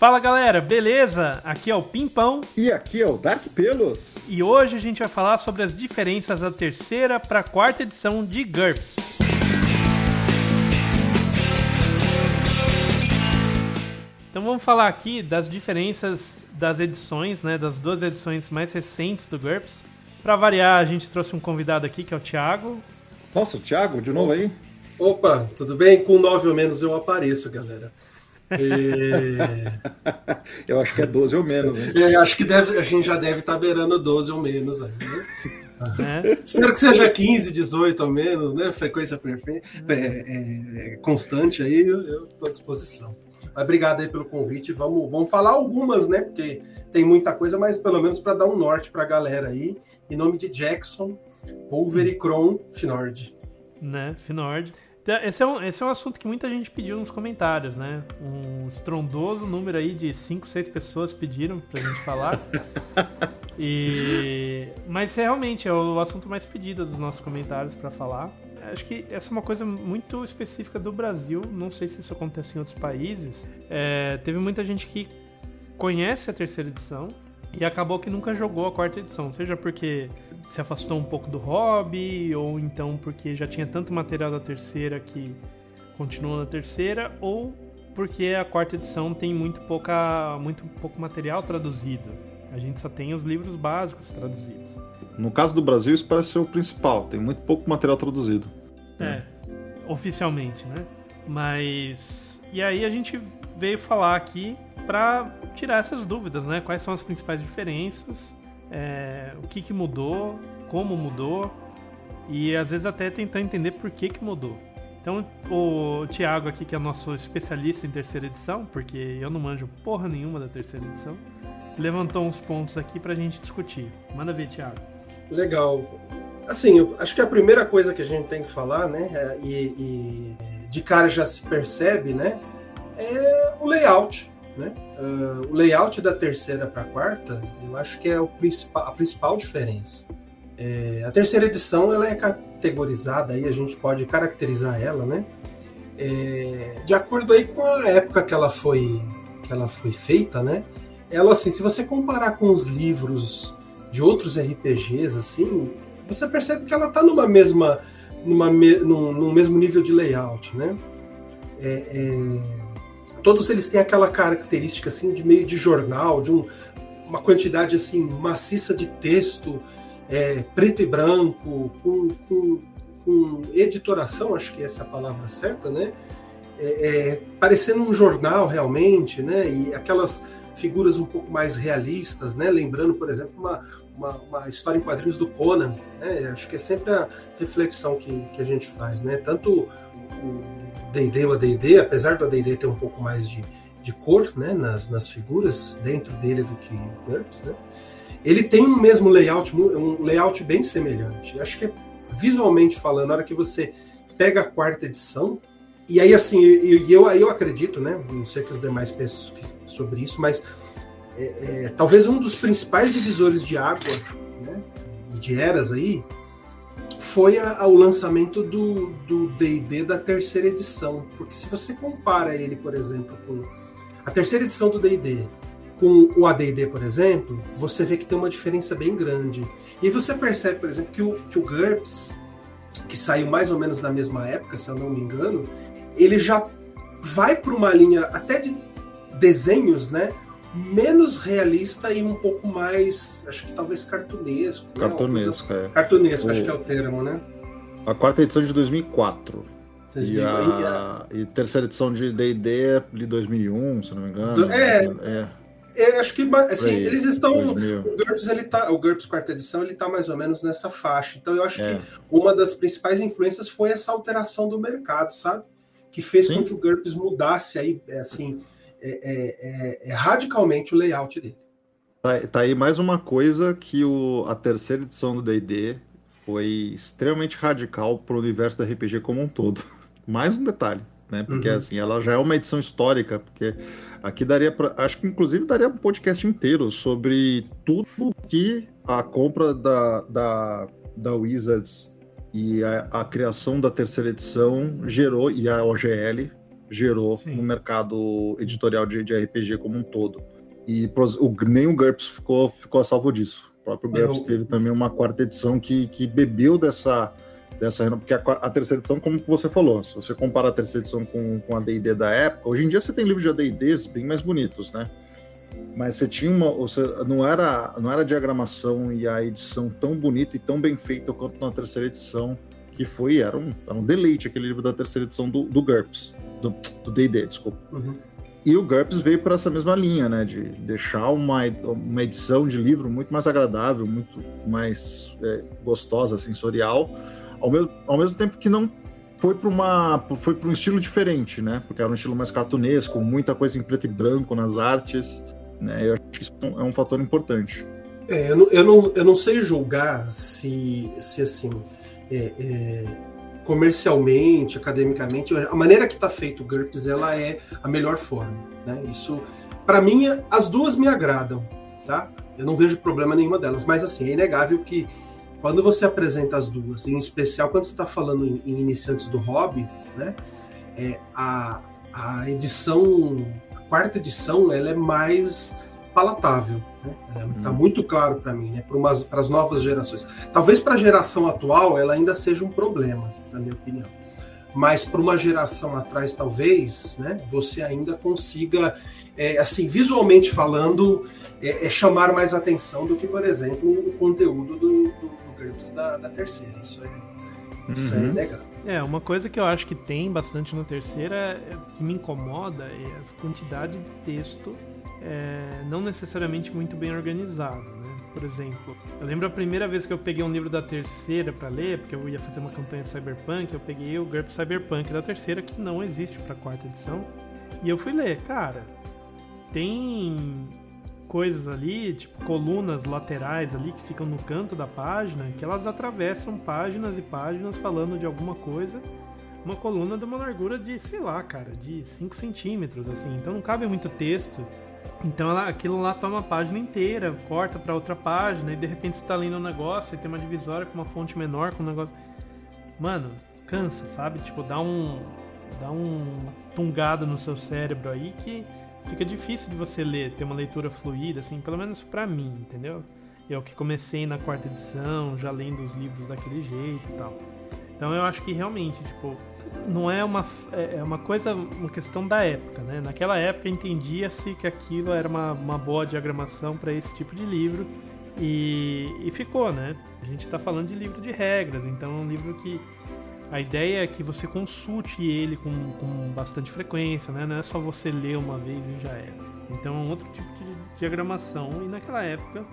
Fala galera, beleza? Aqui é o Pimpão E aqui é o Dark Pelos. e hoje a gente vai falar sobre as diferenças da terceira para a quarta edição de GURPS. Então vamos falar aqui das diferenças das edições, né, das duas edições mais recentes do GURPS. Para variar, a gente trouxe um convidado aqui que é o Thiago. Nossa, o Thiago, de novo aí. Opa, tudo bem? Com 9 ou menos eu apareço, galera. E- Eu acho que é 12 ou menos, né? é, acho que deve- a gente já deve estar beirando 12 ou menos aí, né? Né? Espero que seja 15, 18 ou menos, né? Frequência perfeita, é, é, é, constante aí, eu estou à disposição. Mas obrigado aí pelo convite. Vamos, vamos falar algumas, né? Porque tem muita coisa, mas pelo menos para dar um norte para a galera aí. Em nome de Jackson, Pulvericron, Finord. né, Finord. Então, Esse é, um, esse é um assunto que muita gente pediu nos comentários, né? Um estrondoso número aí de 5, 6 pessoas pediram pra gente falar. e... Mas realmente é o assunto mais pedido dos nossos comentários pra falar. Acho que essa é uma coisa muito específica do Brasil. Não sei se isso acontece em outros países. É, teve muita gente que conhece a terceira edição e acabou que nunca jogou a quarta edição. Seja porque se afastou um pouco do hobby, ou então porque já tinha tanto material da terceira que continua na terceira, ou porque a quarta edição tem muito, pouca, muito pouco material traduzido. A gente só tem os livros básicos traduzidos. No caso do Brasil, isso parece ser o principal. Tem muito pouco material traduzido. É, oficialmente, né? Mas. E aí a gente veio falar aqui pra tirar essas dúvidas, né? Quais são as principais diferenças, é, o que, que mudou, como mudou, e às vezes até tentar entender por que, que mudou. Então, o Thiago aqui, que é nosso especialista em terceira edição, porque eu não manjo porra nenhuma da terceira edição, levantou uns pontos aqui pra gente discutir. Manda ver, Thiago. Legal. Assim, acho que a primeira coisa que a gente tem que falar, né, é- e, e de cara já se percebe, né, é o layout, né? Ah, o layout da terceira para a quarta, eu acho que é o principal, a principal diferença. É, a terceira edição ela é categorizada aí, a gente pode caracterizar ela, né? é, de acordo aí com a época que ela foi que ela foi feita, né? Ela assim, se você comparar com os livros de outros RPGs, assim, você percebe que ela está numa mesma, numa num, num mesmo nível de layout, né? É, é, todos eles têm aquela característica assim de meio de jornal, de um, uma quantidade assim maciça de texto, é, preto e branco, com, com, com editoração, acho que essa é a palavra certa, né? É, é, parecendo um jornal realmente, né? E aquelas figuras um pouco mais realistas, né? Lembrando, por exemplo, uma, uma, uma história em quadrinhos do Conan, né? Acho que é sempre a reflexão que, que a gente faz, né? Tanto D&D ou a D&D, apesar do AD&D ter um pouco mais de, de cor, né? Nas, nas figuras dentro dele do que o GURPS, né? Ele tem um mesmo layout, um layout bem semelhante. Acho que é, visualmente falando, na hora que você pega a quarta edição, e aí assim, e eu, aí eu acredito, né? Não sei que os demais pensam sobre isso, mas é, é, talvez um dos principais divisores de água né, de eras aí foi a, a, o lançamento do D&D da terceira edição, porque se você compara ele, por exemplo, com a terceira edição do D&D com o AD&D, por exemplo, você vê que tem uma diferença bem grande. E você percebe, por exemplo, que o, que o GURPS, que saiu mais ou menos na mesma época, se eu não me engano, ele já vai para uma linha até de desenhos, né? Menos realista e um pouco mais, acho que talvez cartunesco. Cartunesco, né? é. Cartunesco, o... acho que é o termo, né? A quarta edição de 2004. E a, e a terceira edição de D&D é de 2001, se não me engano. É, é. é acho que assim, Aí, eles estão. 2000. O GURPS, ele tá, o GURPS quarta edição ele tá mais ou menos nessa faixa. Então eu acho é. que uma das principais influências foi essa alteração do mercado, sabe? que fez Sim. com que o GURPS mudasse aí, assim, é, é, é, radicalmente o layout dele. Tá, tá, aí mais uma coisa que o, a terceira edição do D&D foi extremamente radical para o universo da RPG como um todo. Mais um detalhe, né? Porque uhum. assim, ela já é uma edição histórica, porque aqui daria para, acho que inclusive daria um podcast inteiro sobre tudo que a compra da, da, da Wizards e a, a, criação da terceira edição gerou, e a OGL, gerou Sim. no mercado editorial de, de, RPG como um todo. E o, nem o GURPS ficou, ficou a salvo disso. O próprio GURPS teve também uma quarta edição que, que bebeu dessa, dessa porque a, a, terceira edição, como você falou, se você compara a terceira edição com, com a D&D da época, hoje em dia você tem livros de AD&Ds bem mais bonitos, né? Mas você tinha uma, você, não era não era a diagramação e a edição tão bonita e tão bem feita quanto na terceira edição, que foi era um, era um deleite aquele livro da terceira edição do, do GURPS, do D&D, desculpa. Uhum. E o GURPS veio para essa mesma linha, né? De deixar uma, uma edição de livro muito mais agradável, muito mais é, gostosa, sensorial, ao mesmo, ao mesmo tempo que não foi para uma foi para um estilo diferente, né? Porque era um estilo mais cartunesco, muita coisa em preto e branco nas artes, né? Eu acho que isso é um fator importante. É, eu, não, eu, não, eu não sei julgar se, se assim, é, é comercialmente, academicamente, a maneira que está feito o GURPS ela é a melhor forma. Né? Isso, para mim, as duas me agradam, tá? Eu não vejo problema nenhuma delas, mas assim é inegável que quando você apresenta as duas, em especial quando você está falando em, em, iniciantes do hobby, né? É, a, a edição, a quarta edição, ela é mais palatável. Né? Está é, tá uhum. muito claro para mim, né? para as novas gerações. Talvez para a geração atual ela ainda seja um problema, na minha opinião. Mas para uma geração atrás, talvez, né, você ainda consiga, é, assim, visualmente falando, é, é, chamar mais atenção do que, por exemplo, o conteúdo do, do, do GURPS da, da terceira. Isso é, isso é uhum. é legal. É, uma coisa que eu acho que tem bastante na terceira, é, que me incomoda, é a quantidade de texto é, não necessariamente muito bem organizado, né? Por exemplo, eu lembro a primeira vez que eu peguei um livro da terceira para ler, porque eu ia fazer uma campanha Cyberpunk, eu peguei o GURP Cyberpunk da terceira, que não existe para quarta edição, e eu fui ler. Cara, tem coisas ali, tipo colunas laterais ali que ficam no canto da página, que elas atravessam páginas e páginas falando de alguma coisa. Uma coluna de uma largura de, sei lá, cara, de 5 centímetros, assim. Então não cabe muito texto. Então ela, aquilo lá toma a página inteira, corta para outra página e de repente você tá lendo um negócio e tem uma divisória com uma fonte menor, com um negócio. Mano, cansa, sabe? Tipo, dá um. dá uma tungada no seu cérebro aí que fica difícil de você ler, ter uma leitura fluida, assim, pelo menos para mim, entendeu? Eu que comecei na quarta edição, já lendo os livros daquele jeito e tal. Então eu acho que realmente, tipo, não é uma, é, é uma coisa, uma questão da época, né? Naquela época entendia-se que aquilo era uma, uma boa diagramação para esse tipo de livro e, e ficou, né? A gente está falando de livro de regras, então é um livro que a ideia é que você consulte ele com, com bastante frequência, né? Não é só você ler uma vez e já é. Então é um outro tipo de diagramação e naquela época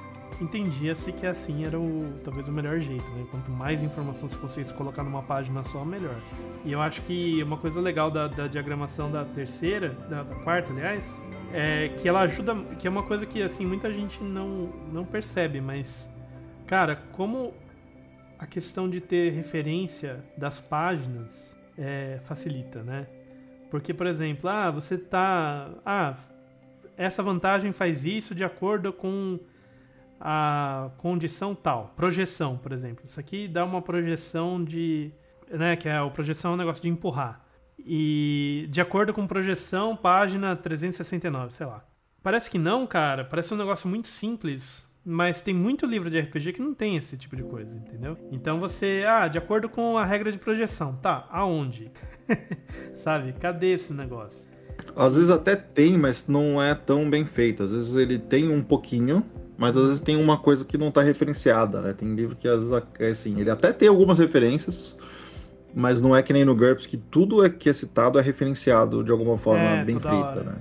entendia-se que assim era o talvez o melhor jeito, né? Quanto mais informação você conseguisse colocar numa página só, melhor. E eu acho que uma coisa legal da, da diagramação da terceira, da, da, quarta, aliás, é que ela ajuda, que é uma coisa que assim muita gente não não percebe, mas cara, como a questão de ter referência das páginas é, facilita, né? Porque, por exemplo, ah, você tá, ah, essa vantagem faz isso de acordo com a condição tal. Projeção, por exemplo. Isso aqui dá uma projeção de. Né, que é a projeção é um negócio de empurrar. E de acordo com projeção, página 369, sei lá. Parece que não, cara. Parece um negócio muito simples. Mas tem muito livro de RPG que não tem esse tipo de coisa, entendeu? Então você, ah, de acordo com a regra de projeção, tá, aonde? Sabe? Cadê esse negócio? Às vezes até tem, mas não é tão bem feito. Às vezes ele tem um pouquinho, mas às vezes tem uma coisa que não está referenciada, né? Tem livro que às vezes, é assim, ele até tem algumas referências, mas não é que nem no GURPS que tudo é que é citado é referenciado de alguma forma é, bem feita, hora, né?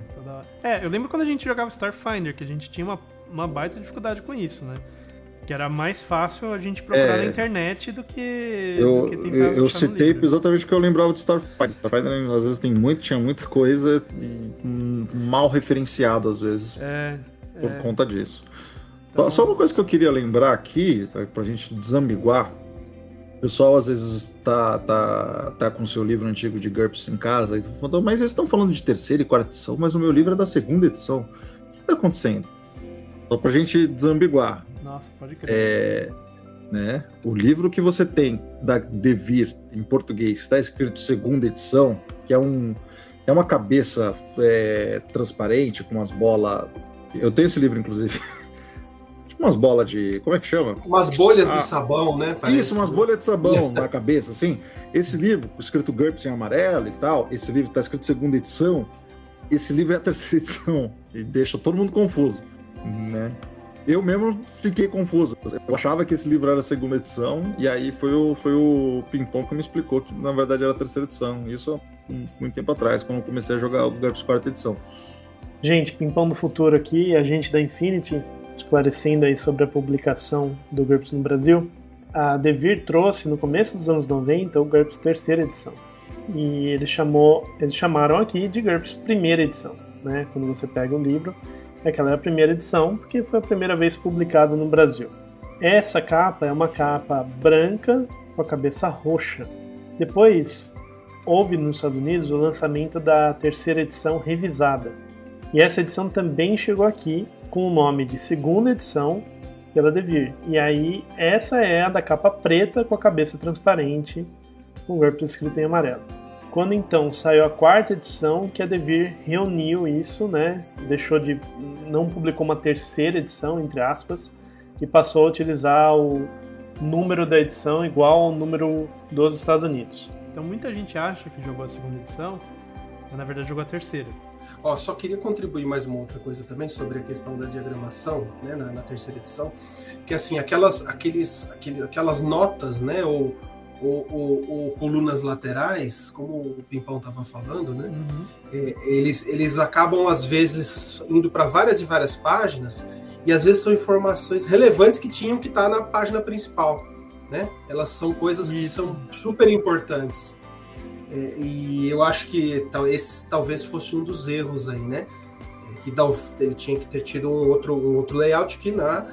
É, eu lembro quando a gente jogava Starfinder, que a gente tinha uma, uma baita dificuldade com isso, né? Que era mais fácil a gente procurar é, na internet do que, eu, do que tentar Eu, eu citei exatamente o que eu lembrava de Starfinder. Starfinder às vezes tem muito, tinha muita coisa e, hum, mal referenciado às vezes é, por é. conta disso. Então... Só uma coisa que eu queria lembrar aqui, tá, para a gente desambiguar. O pessoal às vezes tá, tá, tá com seu livro antigo de GURPS em casa e falando, mas eles estão falando de terceira e quarta edição, mas o meu livro é da segunda edição. O que está acontecendo? Só para a gente desambiguar. Nossa, pode crer. É, né, o livro que você tem da Devir em português está escrito segunda edição, que é um é uma cabeça é, transparente, com umas bolas. Eu tenho esse livro, inclusive. umas bolas de. Como é que chama? Umas bolhas ah, de sabão, né? Parece. Isso, umas bolhas de sabão na cabeça, assim. Esse livro, escrito GURPS em amarelo e tal, esse livro está escrito segunda edição. Esse livro é a terceira edição. E deixa todo mundo confuso, né? Eu mesmo fiquei confuso. Eu achava que esse livro era a segunda edição, e aí foi o, foi o Pimpom que me explicou que na verdade era a terceira edição. Isso muito tempo atrás, quando eu comecei a jogar o GURPS quarta edição. Gente, Pimpão do Futuro aqui, agente da Infinity, esclarecendo aí sobre a publicação do GURPS no Brasil. A Devir trouxe no começo dos anos 90 o GURPS terceira edição. E ele chamou, eles chamaram aqui de GURPS primeira edição, né? Quando você pega um livro, aquela é a primeira edição, porque foi a primeira vez publicado no Brasil. Essa capa é uma capa branca com a cabeça roxa. Depois, houve nos Estados Unidos o lançamento da terceira edição revisada. E essa edição também chegou aqui com o nome de segunda edição pela Devir. E aí, essa é a da capa preta com a cabeça transparente, com o GURPS escrito em amarelo. Quando então saiu a quarta edição, que a Devir reuniu isso, né? Deixou de. não publicou uma terceira edição, entre aspas, e passou a utilizar o número da edição igual ao número dos Estados Unidos. Então muita gente acha que jogou a segunda edição, mas na verdade jogou a terceira. Ó, só queria contribuir mais uma outra coisa também sobre a questão da diagramação, né, na, na terceira edição, que assim aquelas, aqueles, aqueles, aquelas notas, né, ou, ou, ou, ou, colunas laterais, como o Pimpão estava falando, né, uhum. é, eles, eles acabam às vezes indo para várias e várias páginas e às vezes são informações relevantes que tinham que estar tá na página principal né? Elas são coisas que são super importantes. É, e eu acho que tal, esse talvez fosse um dos erros aí, né? É, que ele tinha que ter tido um outro, um outro layout que na,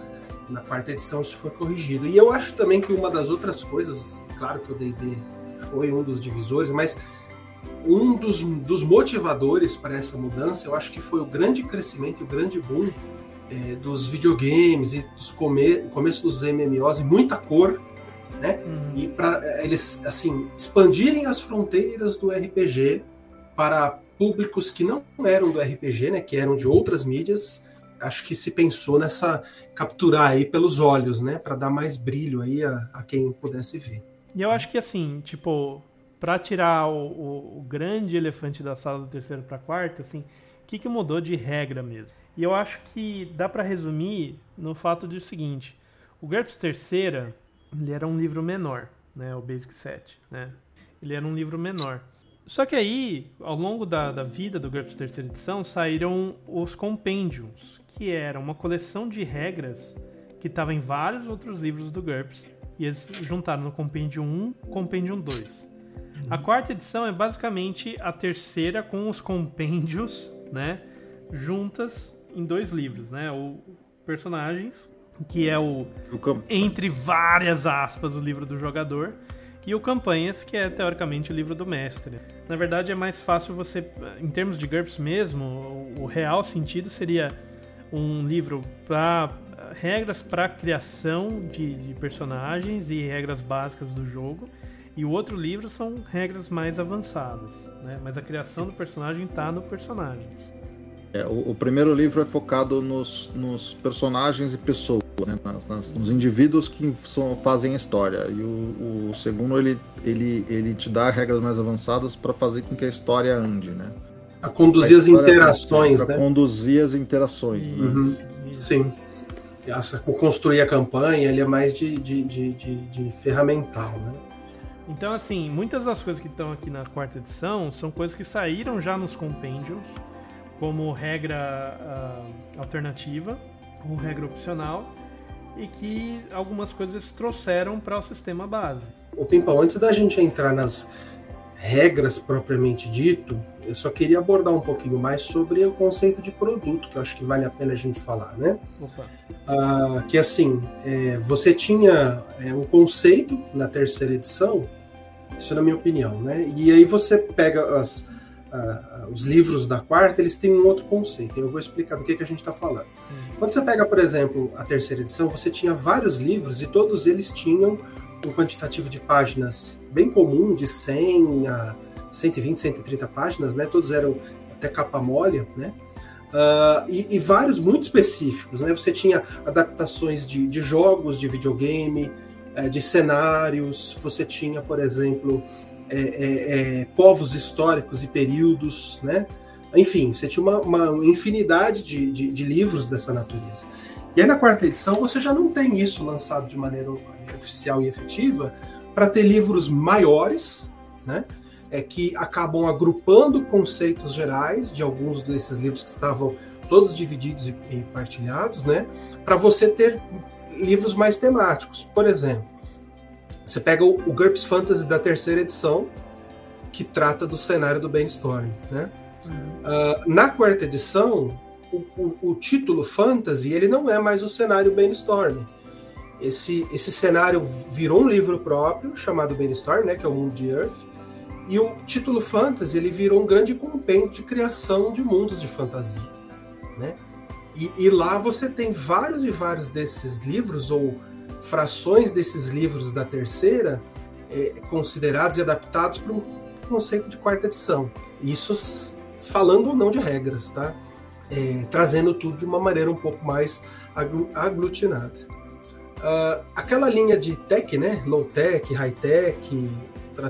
na quarta edição isso foi corrigido. E eu acho também que uma das outras coisas, claro que o D&D foi um dos divisores, mas um dos, dos motivadores para essa mudança, eu acho que foi o grande crescimento o grande boom é, dos videogames e dos come, começo dos MMOs e muita cor né? Uhum. E para eles assim expandirem as fronteiras do RPG para públicos que não eram do RPG, né? Que eram de outras mídias. Acho que se pensou nessa capturar aí pelos olhos, né? Para dar mais brilho aí a, a, quem pudesse ver. E eu acho que assim, tipo, para tirar o, o, o, grande elefante da sala do terceiro para quarto, assim, o que, que mudou de regra mesmo? E eu acho que dá para resumir no fato de o seguinte: o GURPS terceira ele era um livro menor, né? O Basic 7, né? Ele era um livro menor. Só que aí, ao longo da, da vida do GURPS terceira edição, saíram os Compendiums, que era uma coleção de regras que estava em vários outros livros do GURPS. E eles juntaram no Compendium 1 Compendium 2. A quarta edição é basicamente a terceira com os compêndios, né? Juntas em dois livros, né? O personagens que é o, o entre várias aspas o livro do jogador e o Campanhas, que é teoricamente o livro do mestre. Na verdade, é mais fácil você, em termos de GURPS mesmo, o real sentido seria um livro para regras para criação de, de, personagens e regras básicas do jogo. E o outro livro são regras mais avançadas, né? Mas a criação do personagem está no personagem. É, o, o, primeiro livro é focado nos, nos personagens e pessoas, né? nas, nas, nos indivíduos que são, fazem a história. E o, o, segundo, ele, ele, ele te dá regras mais avançadas para fazer com que a história ande, né? A conduzir a as interações, né? conduzir as interações. Né? Uhum. Né? Sim. Essa, construir a campanha, ele é mais de, de, de, de, de ferramental, né? Então, assim, muitas das coisas que estão aqui na quarta edição são coisas que saíram já nos compêndios, como regra uh, alternativa ou regra opcional e que algumas coisas trouxeram para o sistema base. O Pimpão, antes da gente entrar nas regras propriamente dito, eu só queria abordar um pouquinho mais sobre o conceito de produto, que eu acho que vale a pena a gente falar, né? Uh, que assim, é, você tinha é, um conceito na terceira edição, isso na minha opinião, né? E aí você pega as, os livros da quarta, eles têm um outro conceito. Eu vou explicar do que, que a gente está falando. Hum. Quando você pega, por exemplo, a terceira edição, você tinha vários livros e todos eles tinham um quantitativo de páginas bem comum, de 100 a 120, 130 páginas, né? Todos eram até capa mole, né? Uh, e, e, vários muito específicos, né? Você tinha adaptações de, de jogos, de videogame, é, de cenários. Você tinha, por exemplo, é, é, é, povos históricos e períodos, né? Enfim, você tinha uma, uma infinidade de, de, de, livros dessa natureza. E aí na quarta edição você já não tem isso lançado de maneira oficial e efetiva para ter livros maiores, né? É, que acabam agrupando conceitos gerais de alguns desses livros que estavam todos divididos e, e partilhados, né? Para você ter livros mais temáticos. Por exemplo, você pega o, o GURPS Fantasy da terceira edição, que trata do cenário do Brainstorm. Né? Uh, na quarta edição, o, o, o, título Fantasy ele não é mais o cenário Brainstorm. Esse, esse cenário virou um livro próprio, chamado Brainstorm, né, que é o Mundo de Earth, e o título Fantasy ele virou um grande compêndio de criação de mundos de fantasia. Né? E, e lá você tem vários e vários desses livros, ou frações desses livros da terceira é, considerados e adaptados para um conceito de quarta edição. Isso falando ou não de regras, tá? É, trazendo tudo de uma maneira um pouco mais aglutinada. Uh, aquela linha de tech, né? Low tech, high tech,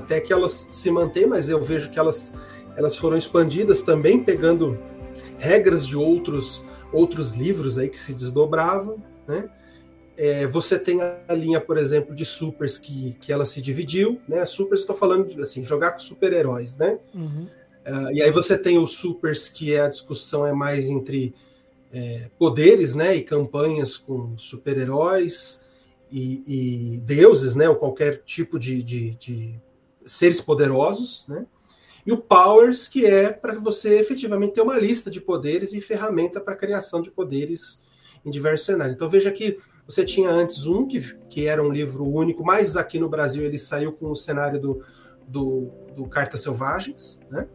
tech, elas se mantêm, mas eu vejo que elas, elas foram expandidas também, pegando regras de outros, outros livros aí que se desdobravam, né? É, você tem a linha, por exemplo, de supers que, que ela se dividiu, né? Supers, estou falando de assim, jogar com super-heróis, né? Uhum. Uh, e aí você tem os supers que é a discussão é mais entre é, poderes, né? E campanhas com super-heróis e, e, deuses, né? Ou qualquer tipo de, de, de seres poderosos, né? E o Powers, que é para você efetivamente ter uma lista de poderes e ferramenta para criação de poderes em diversos cenários. Então veja que você tinha antes um, que, que era um livro único, mas aqui no Brasil ele saiu com o cenário do, do, do Cartas Selvagens. Né?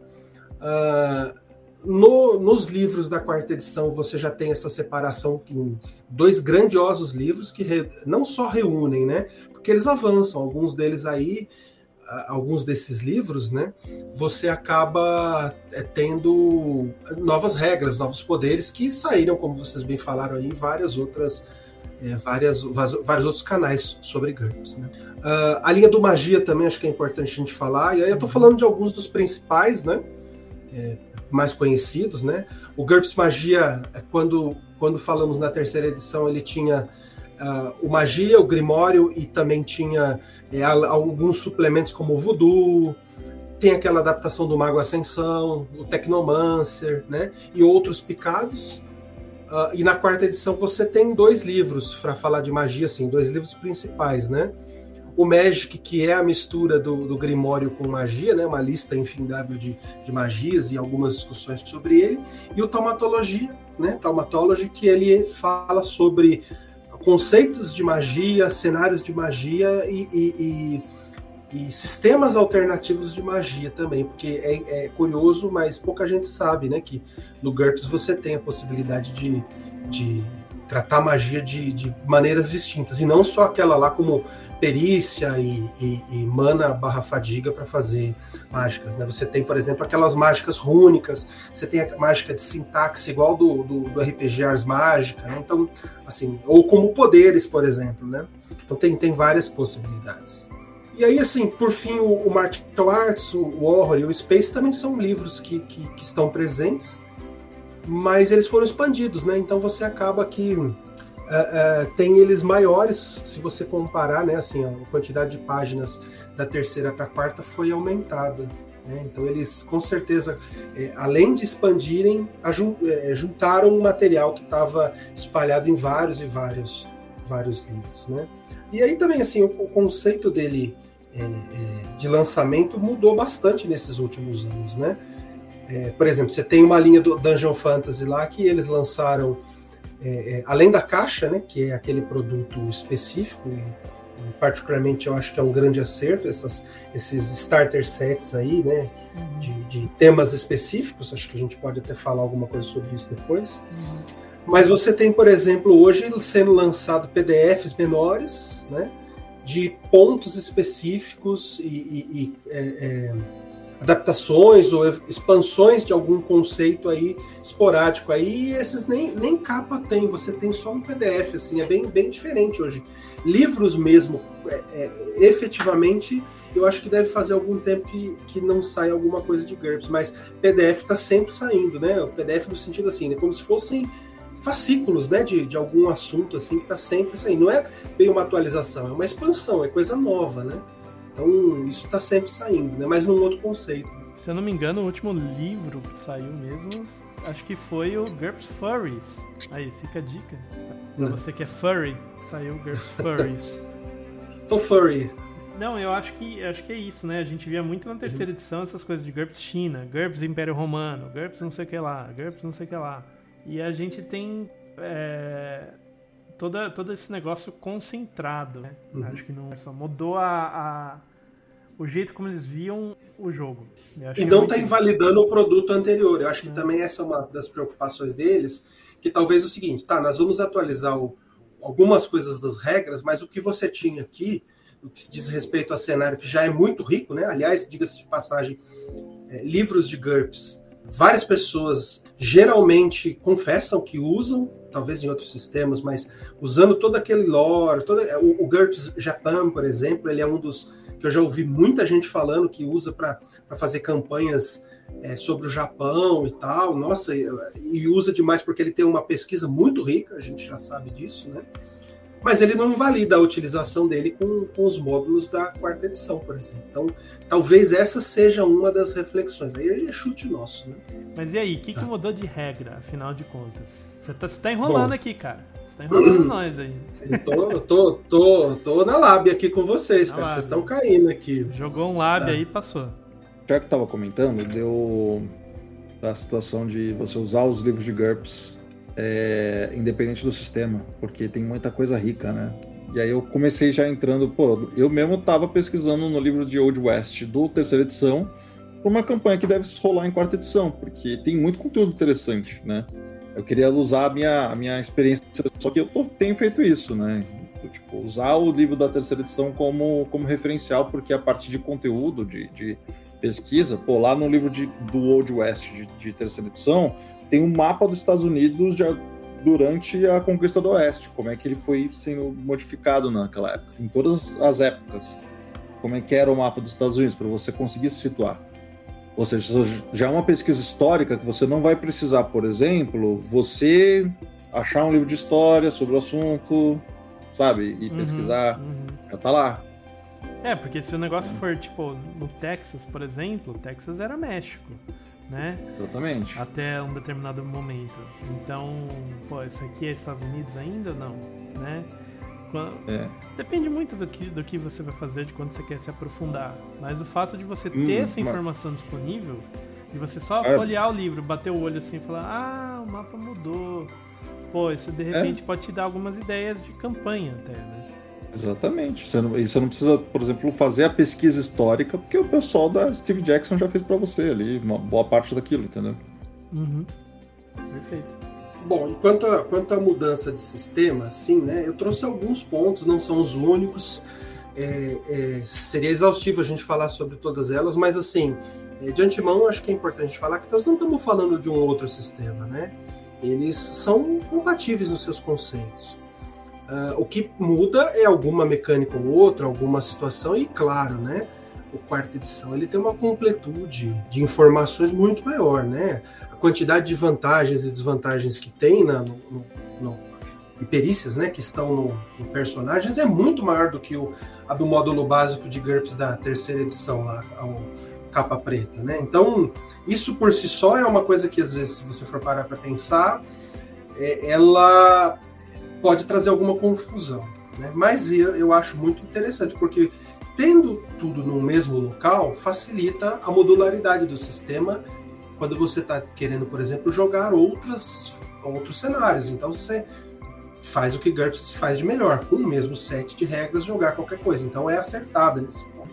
Uh, no, nos livros da quarta edição você já tem essa separação em dois grandiosos livros que re, não só reúnem, né? Porque eles avançam, alguns deles aí, alguns desses livros, né? Você acaba é, tendo novas regras, novos poderes que saíram, como vocês bem falaram aí, em várias outras é, várias, vários outros canais sobre GURPS. Né? Uh, a linha do Magia também acho que é importante a gente falar, e aí eu estou falando de alguns dos principais, né? É, mais conhecidos, né? O GURPS Magia, é quando, quando falamos na terceira edição, ele tinha uh, o Magia, o Grimório, e também tinha é, alguns suplementos como o Voodoo, tem aquela adaptação do Mago Ascensão, o Tecnomancer, né? E outros picados. Uh, e na quarta edição você tem dois livros para falar de magia, assim, dois livros principais, né? O Magic, que é a mistura do, do Grimório com magia, né? Uma lista infindável de, de magias e algumas discussões sobre ele. E o Taumatologia, né? Taumatology, que ele fala sobre conceitos de magia, cenários de magia e, e, e e sistemas alternativos de magia também, porque é, é, curioso, mas pouca gente sabe, né, que no GURPS você tem a possibilidade de, de tratar magia de, de maneiras distintas, e não só aquela lá como perícia e, e, e mana barra fadiga para fazer mágicas, né? Você tem, por exemplo, aquelas mágicas rúnicas, você tem a mágica de sintaxe igual do, do, do RPG Ars Mágica, né? Então, assim, ou como poderes, por exemplo, né? Então tem, tem várias possibilidades. E aí, assim, por fim, o, o Martial Arts, o Horror e o Space também são livros que, que, que, estão presentes, mas eles foram expandidos, né? Então você acaba que uh, uh, tem eles maiores, se você comparar, né? Assim, a quantidade de páginas da terceira para a quarta foi aumentada. Né? Então eles, com certeza, é, além de expandirem, é, juntaram um material que estava espalhado em vários e vários, vários livros, né? E aí também, assim, o, o conceito dele é, é, de lançamento mudou bastante nesses últimos anos, né? É, por exemplo, você tem uma linha do Dungeon Fantasy lá que eles lançaram, é, é, além da caixa, né, que é aquele produto específico, e, e particularmente eu acho que é um grande acerto, essas, esses starter sets aí, né, uhum. de, de, temas específicos, acho que a gente pode até falar alguma coisa sobre isso depois. Uhum. Mas você tem, por exemplo, hoje sendo lançado PDFs menores, né? de pontos específicos e, e, e é, é, adaptações ou expansões de algum conceito aí esporádico aí, esses nem, nem capa tem, você tem só um PDF, assim, é bem, bem diferente hoje. Livros mesmo, é, é, efetivamente, eu acho que deve fazer algum tempo que, que não sai alguma coisa de GURPS, mas PDF está sempre saindo, né? O PDF no sentido assim, né? como se fossem fascículos, né, de, de algum assunto assim que está sempre saindo. Não é bem uma atualização, é uma expansão, é coisa nova, né? Então, isso está sempre saindo, né? Mas num outro conceito. Se eu não me engano, o último livro que saiu mesmo, acho que foi o GURPS Furries. Aí, fica a dica. Pra hum. você que é furry, saiu o GURPS Furries. Tô furry. Não, eu acho que acho que é isso, né? A gente via muito na terceira uhum. edição essas coisas de GURPS China, GURPS Império Romano, GURPS não sei o que lá, GURPS não sei o que lá. E a gente tem é, toda, todo esse negócio concentrado, né? Uhum. Acho que não só mudou a, a, o jeito como eles viam o jogo. E não está invalidando o produto anterior. Eu acho que uhum. também essa é uma das preocupações deles, que talvez é o seguinte, tá, nós vamos atualizar o, algumas coisas das regras, mas o que você tinha aqui, o que se diz respeito a cenário que já é muito rico, né? Aliás, diga-se de passagem, é, livros de GURPS, várias pessoas geralmente confessam que usam, talvez em outros sistemas, mas usando todo aquele lore, todo, o, o GURPS Japan, por exemplo, ele é um dos que eu já ouvi muita gente falando que usa para fazer campanhas é, sobre o Japão e tal. Nossa, e, e, usa demais porque ele tem uma pesquisa muito rica, a gente já sabe disso, né? Mas ele não invalida a utilização dele com, com os módulos da quarta edição, por exemplo. Então, talvez essa seja uma das reflexões. Aí é chute nosso, né? Mas e aí, o que, que tá. mudou de regra, afinal de contas? Você tá, tá enrolando Bom, aqui, cara. Você tá enrolando nós aí. Eu tô, tô, tô, tô na lábia aqui com vocês, na cara. Lábia. Vocês estão caindo aqui. Jogou um lábio tá. aí e passou. Já que tava comentando, deu a situação de você usar os livros de GURPS é, independente do sistema, porque tem muita coisa rica, né? E aí eu comecei já entrando, pô, eu mesmo tava pesquisando no livro de Old West do terceira edição, uma campanha que deve rolar em quarta edição, porque tem muito conteúdo interessante, né? Eu queria usar a minha, a minha experiência, só que eu tô, tenho feito isso, né? Tipo, usar o livro da terceira edição como, como referencial, porque a partir de conteúdo, de, de pesquisa, pô, lá no livro de, do Old West de, de terceira edição, tem um mapa dos Estados Unidos já durante a conquista do Oeste, como é que ele foi sendo modificado naquela época, em todas as épocas. Como é que era o mapa dos Estados Unidos, para você conseguir se situar. Ou seja, já é uma pesquisa histórica que você não vai precisar, por exemplo, você achar um livro de história sobre o assunto, sabe? E uhum, pesquisar. Uhum. Já tá lá. É, porque se o negócio for, tipo, no Texas, por exemplo, Texas era México, né? Exatamente. Até um determinado momento. Então, pô, isso aqui é Estados Unidos ainda? Não, né? É. Depende muito do que, do que você vai fazer, de quando você quer se aprofundar. Mas o fato de você ter hum, essa informação mas... disponível, de você só é. folhear o livro, bater o olho assim e falar: ah, o mapa mudou. Pô, isso de repente é. pode te dar algumas ideias de campanha até, né? Exatamente. Você não, e você não precisa, por exemplo, fazer a pesquisa histórica, porque o pessoal da Steve Jackson já fez para você ali, uma boa parte daquilo, entendeu? Uhum. Perfeito. Bom, e quanto a, quanto à mudança de sistema, sim, né? Eu trouxe alguns pontos, não são os únicos. É, é, seria exaustivo a gente falar sobre todas elas, mas assim, é, de antemão, acho que é importante falar que nós não estamos falando de um outro sistema, né? Eles são compatíveis nos seus conceitos. Uh, o que muda é alguma mecânica ou outra, alguma situação, e claro, né? O quarta edição ele tem uma completude de informações muito maior, né? quantidade de vantagens e desvantagens que tem na, no, no, e perícias né, que estão no, no, personagens é muito maior do que o, a do módulo básico de GURPS da terceira edição, lá, a capa preta. Né? Então, isso por si só é uma coisa que, às vezes, se você for parar para pensar, é, ela pode trazer alguma confusão. Né? Mas eu, eu acho muito interessante, porque tendo tudo no mesmo local facilita a modularidade do sistema quando você está querendo, por exemplo, jogar outras, outros cenários. Então você faz o que GURPS faz de melhor, com o mesmo set de regras, jogar qualquer coisa. Então é acertada nesse ponto.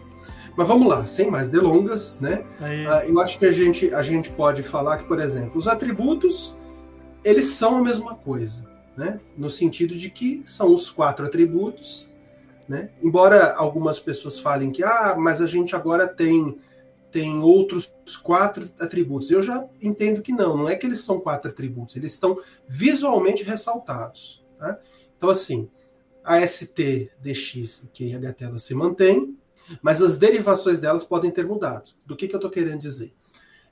Mas vamos lá, sem mais delongas, né? Uh, eu acho que a gente, a gente pode falar que, por exemplo, os atributos, eles são a mesma coisa, né? No sentido de que são os quatro atributos, né? Embora algumas pessoas falem que, ah, mas a gente agora tem tem outros quatro atributos. Eu já entendo que não, não é que eles são quatro atributos, eles estão visualmente ressaltados. Tá? Então, assim, a ST, DX e QHT ela se mantém, mas as derivações delas podem ter mudado. Do que, que eu estou querendo dizer?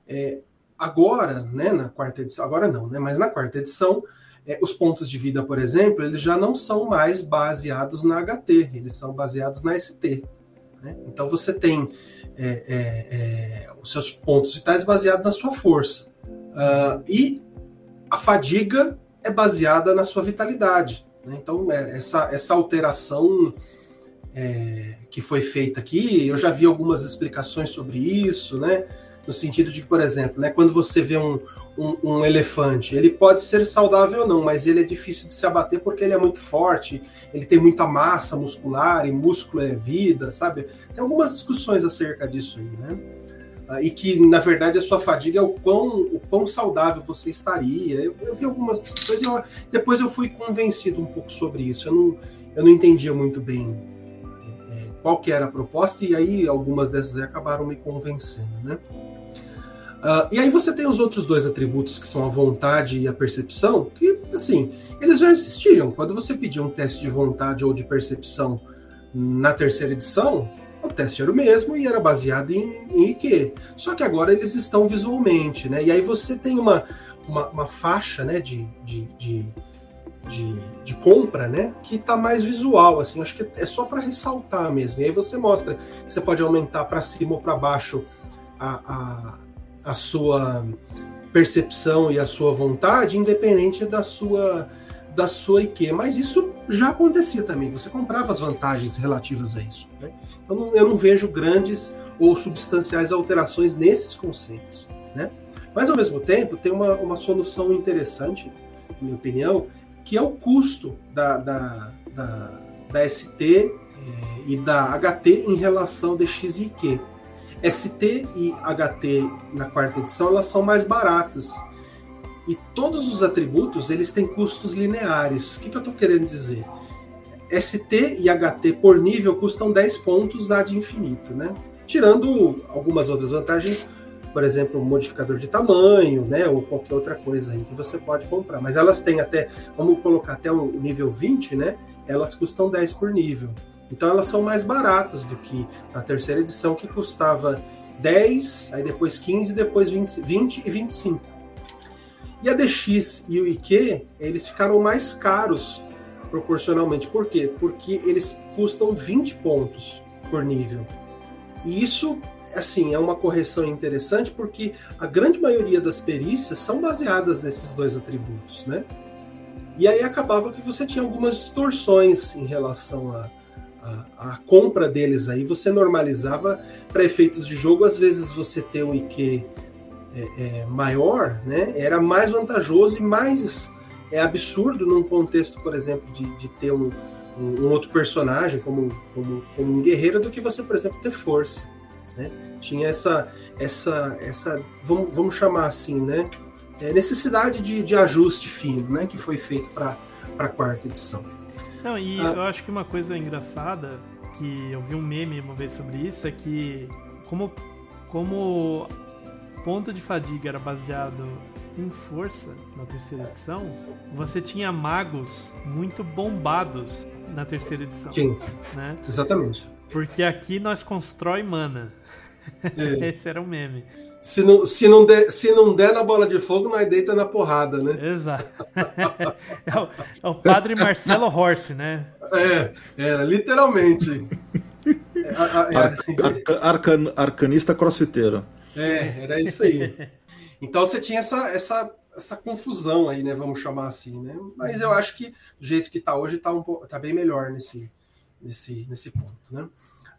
É, agora, né, na quarta edição, agora não, né, mas na quarta edição, é, os pontos de vida, por exemplo, eles já não são mais baseados na HT, eles são baseados na ST. Né? Então você tem é, é, é, os seus pontos vitais baseados na sua força. Uh, e a fadiga é baseada na sua vitalidade. Né? Então, é, essa, essa alteração é, que foi feita aqui, eu já vi algumas explicações sobre isso, né? no sentido de por exemplo, né, quando você vê um, um, um, elefante, ele pode ser saudável ou não, mas ele é difícil de se abater porque ele é muito forte, ele tem muita massa muscular e músculo é vida, sabe? Tem algumas discussões acerca disso aí, né? Ah, e que, na verdade, a sua fadiga é o quão, o quão saudável você estaria. Eu, eu vi algumas discussões e depois eu fui convencido um pouco sobre isso. Eu não, eu não entendia muito bem é, qual que era a proposta, e aí algumas dessas acabaram me convencendo, né? Uh, e aí você tem os outros dois atributos que são a vontade e a percepção, que, assim, eles já existiam. Quando você pedia um teste de vontade ou de percepção na terceira edição, o teste era o mesmo e era baseado em, em IQ. Só que agora eles estão visualmente, né? E aí você tem uma, uma, uma faixa né, de, de, de, de, de compra, né? Que está mais visual, assim. Acho que é só para ressaltar mesmo. E aí você mostra você pode aumentar para cima ou para baixo a, a a sua percepção e a sua vontade, independente da sua da sua IQ. Mas isso já acontecia também. Você comprava as vantagens relativas a isso. Né? Então eu não vejo grandes ou substanciais alterações nesses conceitos. Né? Mas ao mesmo tempo tem uma, uma solução interessante, na minha opinião, que é o custo da, da, da, da ST eh, e da HT em relação de X e IQ. ST e HT na quarta edição elas são mais baratas. E todos os atributos eles têm custos lineares. O que, que eu estou querendo dizer? ST e HT por nível custam 10 pontos ad infinito, né? Tirando algumas outras vantagens, por exemplo, modificador de tamanho, né? Ou qualquer outra coisa aí que você pode comprar. Mas elas têm até, vamos colocar até o nível 20, né? Elas custam 10 por nível. Então elas são mais baratas do que a terceira edição, que custava 10, aí depois 15, depois 20, 20 e 25. E a DX e o IQ, eles ficaram mais caros proporcionalmente. Por quê? Porque eles custam 20 pontos por nível. E isso, assim, é uma correção interessante porque a grande maioria das perícias são baseadas nesses dois atributos, né? E aí acabava que você tinha algumas distorções em relação a, a, compra deles aí, você normalizava para efeitos de jogo, às vezes você ter um IQ é, é, maior, né, era mais vantajoso e mais é absurdo num contexto, por exemplo, de, de ter um, um, um, outro personagem como, como, como um guerreiro do que você, por exemplo, ter força. Né? Tinha essa, essa, essa vamos, vamos chamar assim, né? É, necessidade de, de ajuste fino, né? Que foi feito para a quarta edição. Não, e ah. eu acho que uma coisa engraçada, que eu vi um meme uma vez sobre isso, é que como, como ponto de fadiga era baseado em força na terceira edição, você tinha magos muito bombados na terceira edição. Sim. Né? Exatamente. Porque aqui nós constrói mana. É. Esse era um meme. Se não, se, não der, se não der na bola de fogo, nós deita na porrada, né? Exato. é, o, é o padre Marcelo Horse, né? É, era, literalmente. É, Arca, arcan, arcanista crossfiteiro. É, era isso aí. Então você tinha essa, essa, essa confusão aí, né? Vamos chamar assim, né? Mas eu acho que do jeito que tá hoje tá, um, tá bem melhor nesse, nesse, nesse ponto, né?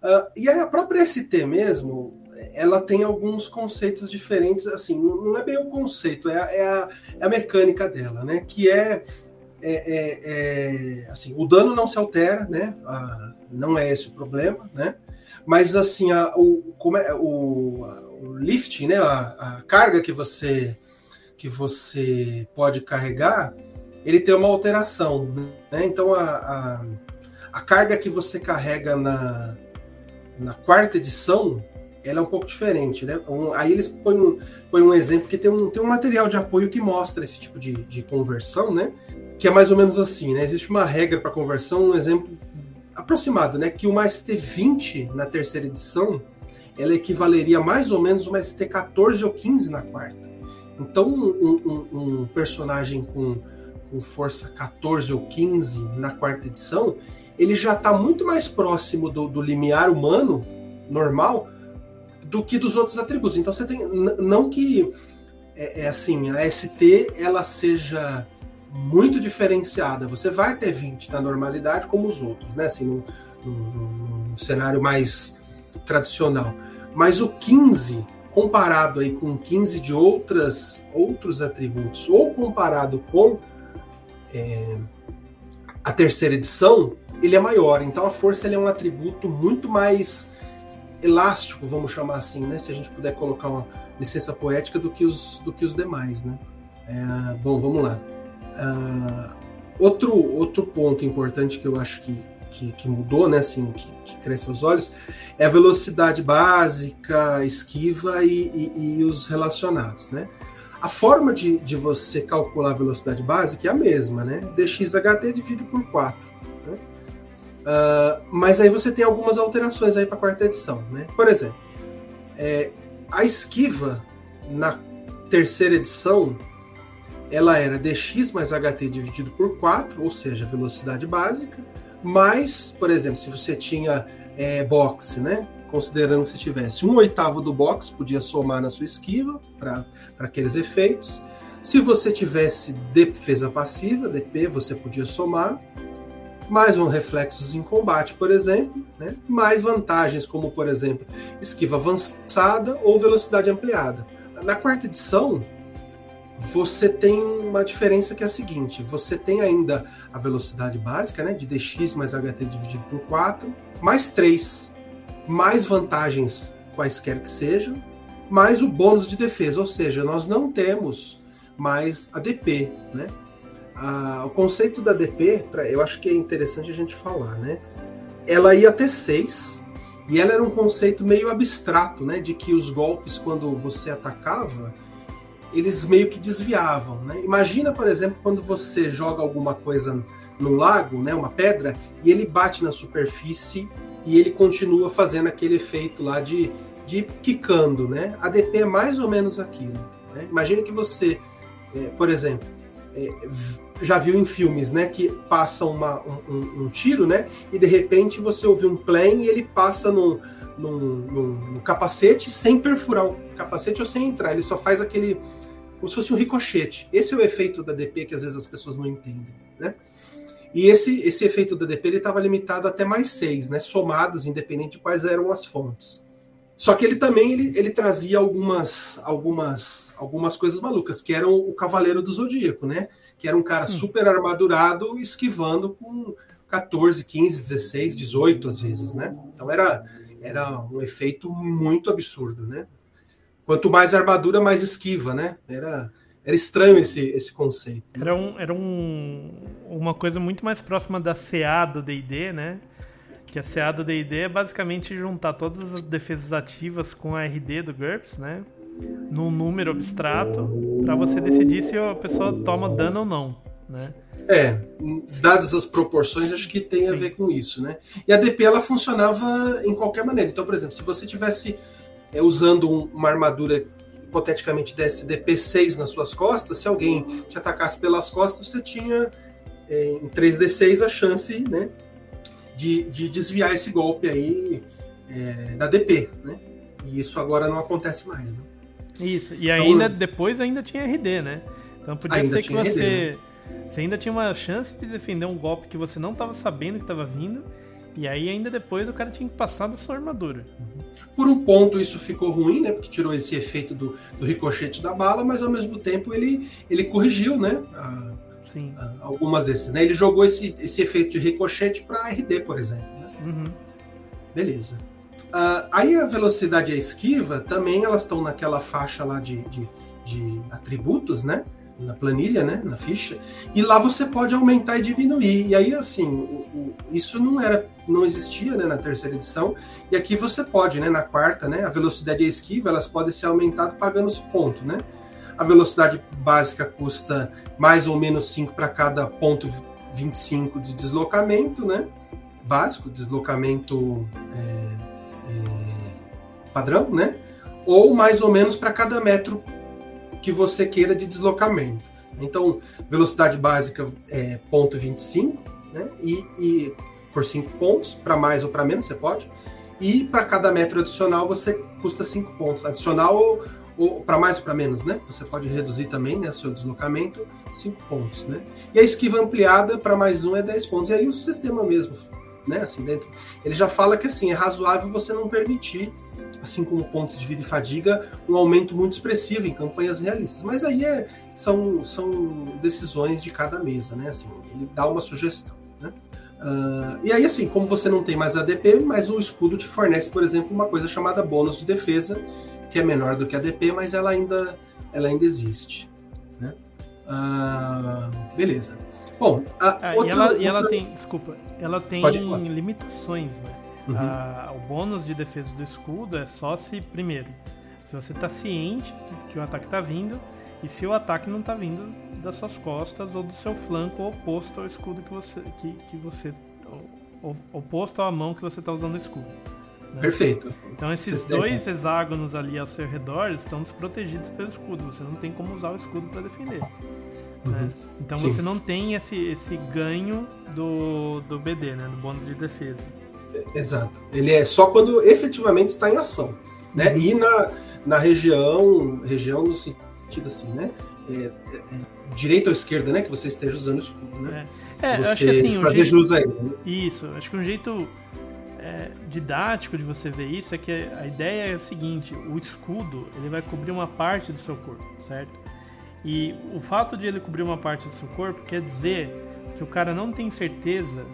Uh, e a própria ST mesmo, ela tem alguns conceitos diferentes, assim, não é bem o conceito, é a, é a, é a mecânica dela, né? Que é, é, é, é, assim, o dano não se altera, né? A, não é esse o problema, né? Mas assim, a, o, como é, o, o lifting, né? A, carga que você que você pode carregar, ele tem uma alteração, né? Então a, a, a carga que você carrega na, na quarta edição ela é um pouco diferente, né? Um, aí eles põem um, põem um exemplo que tem um, tem um material de apoio que mostra esse tipo de, de conversão, né? Que é mais ou menos assim, né? Existe uma regra para conversão, um exemplo aproximado, né? Que uma ST20 na terceira edição, ela equivaleria mais ou menos uma ST14 ou 15 na quarta. Então, um, um, um personagem com, com força 14 ou 15 na quarta edição, ele já está muito mais próximo do, do limiar humano normal do que dos outros atributos. Então você tem não que é, é, assim a ST ela seja muito diferenciada. Você vai ter 20 na normalidade como os outros, né? Assim, num, num, num cenário mais tradicional. Mas o 15 comparado aí com 15 de outras outros atributos ou comparado com é, a terceira edição, ele é maior. Então a força é um atributo muito mais elástico, vamos chamar assim, né? Se a gente puder colocar uma licença poética do que os, do que os demais, né? É, bom, vamos lá. Uh, outro, outro ponto importante que eu acho que, que, que mudou, né? Assim, que, que, cresce aos olhos, é a velocidade básica, esquiva e, e, e os relacionados, né? A forma de, de você calcular a velocidade básica é a mesma, né? dxht dividido por 4 Uh, mas aí você tem algumas alterações aí para a quarta edição, né? Por exemplo, é, a esquiva na terceira edição ela era dx mais ht dividido por 4, ou seja, velocidade básica, mais, por exemplo, se você tinha é, boxe, né? Considerando que se tivesse um oitavo do box, podia somar na sua esquiva para aqueles efeitos. Se você tivesse defesa passiva, DP, você podia somar mais um reflexos em combate, por exemplo, né? mais vantagens como, por exemplo, esquiva avançada ou velocidade ampliada. Na quarta edição, você tem uma diferença que é a seguinte: você tem ainda a velocidade básica, né, de dx mais ht dividido por 4, mais 3, mais vantagens quaisquer que sejam, mais o bônus de defesa, ou seja, nós não temos mais a DP, né? O conceito da DP, pra, eu acho que é interessante a gente falar, né? Ela ia até 6, e ela era um conceito meio abstrato, né? De que os golpes, quando você atacava, eles meio que desviavam, né? Imagina, por exemplo, quando você joga alguma coisa no lago, né? Uma pedra, e ele bate na superfície e ele continua fazendo aquele efeito lá de, de quicando, né? A DP é mais ou menos aquilo. Né? Imagina que você, é, por exemplo, é, já viu em filmes, né, que passa uma, um, um, tiro, né, e de repente você ouve um plane e ele passa no, no, capacete sem perfurar o capacete ou sem entrar, ele só faz aquele, como se fosse um ricochete. Esse é o efeito da DP que às vezes as pessoas não entendem, né. E esse, esse efeito da DP estava limitado até mais seis, né, somados, independente de quais eram as fontes. Só que ele também ele, ele trazia algumas, algumas, algumas coisas malucas, que eram o Cavaleiro do Zodíaco, né? Que era um cara hum. super armadurado, esquivando com 14, 15, 16, 18 às vezes, né? Então era, era um efeito muito absurdo, né? Quanto mais armadura, mais esquiva, né? Era, era estranho esse, esse conceito. Era, um, era um, uma coisa muito mais próxima da CA do D&D, né? Que a CA do D&D é basicamente juntar todas as defesas ativas com a RD do GURPS, né? Num número abstrato, para você decidir se a pessoa toma dano ou não, né? É, dadas as proporções, acho que tem Sim. a ver com isso, né? E a DP ela funcionava em qualquer maneira. Então, por exemplo, se você tivesse é, usando um, uma armadura hipoteticamente desse DP6 nas suas costas, se alguém te atacasse pelas costas, você tinha é, em 3D6 a chance, né, de, de desviar esse golpe aí é, da DP, né? E isso agora não acontece mais, né? Isso, e ainda então, depois ainda tinha RD, né? Então podia ser que você, RD, né? você ainda tinha uma chance de defender um golpe que você não estava sabendo que estava vindo, e aí ainda depois o cara tinha que passar da sua armadura. Por um ponto isso ficou ruim, né? Porque tirou esse efeito do, do ricochete da bala, mas ao mesmo tempo ele, ele corrigiu, né? A, Sim. algumas desses. Né? Ele jogou esse, esse efeito de ricochete para RD, por exemplo. Né? Uhum. Beleza. Uh, aí a velocidade e a esquiva também elas estão naquela faixa lá de, de, de, atributos, né? na planilha, né, na ficha, e lá você pode aumentar e diminuir. E aí, assim, o, o, isso não era, não existia, né, na terceira edição. E aqui você pode, né, na quarta, né, a velocidade e a esquiva, elas podem ser aumentadas pagando os pontos, né. A velocidade básica custa mais ou menos 5 para cada ponto 25 de deslocamento, né, básico, deslocamento é, é, padrão, né, ou mais ou menos para cada metro que você queira de deslocamento. Então, velocidade básica é ponto 25, né? E, e por 5 pontos, para mais ou para menos você pode. E para cada metro adicional você custa 5 pontos. Adicional ou, para mais ou para menos, né? Você pode reduzir também, né, seu deslocamento, 5 pontos, né? E a esquiva ampliada para mais um é 10 pontos. E aí o sistema mesmo, né, assim dentro, ele já fala que assim, é razoável você não permitir assim como pontos de vida e fadiga, um aumento muito expressivo em campanhas realistas. Mas aí é, são, são decisões de cada mesa, né? Assim, ele dá uma sugestão. Né? Uh, e aí, assim, como você não tem mais ADP, mas o escudo te fornece, por exemplo, uma coisa chamada bônus de defesa, que é menor do que a ADP, mas ela ainda, ela ainda existe. Né? Uh, beleza. Bom, a, ah, outra, e, ela, outra... e ela tem, desculpa, ela tem limitações, né? Uhum. A, o bônus de defesa do escudo é só se, primeiro, se você está ciente que o ataque está vindo e se o ataque não está vindo das suas costas ou do seu flanco oposto ao escudo que você. Que, que você oposto à mão que você está usando o escudo. Né? Perfeito. Então esses você dois tem. hexágonos ali ao seu redor estão desprotegidos pelo escudo. Você não tem como usar o escudo para defender. Uhum. Né? Então Sim. você não tem esse, esse ganho do, do BD, né? Do bônus de defesa. Exato. Ele é só quando efetivamente está em ação. Né? Uhum. E na, na região, região no sentido assim, né? É, é, é, direita ou esquerda, né? Que você esteja usando o escudo, né? É, é você acho que assim, fazer jeito... jus a ele. Né? Isso, acho que um jeito é, didático de você ver isso é que a ideia é a seguinte: o escudo ele vai cobrir uma parte do seu corpo, certo? E o fato de ele cobrir uma parte do seu corpo quer dizer que o cara não tem certeza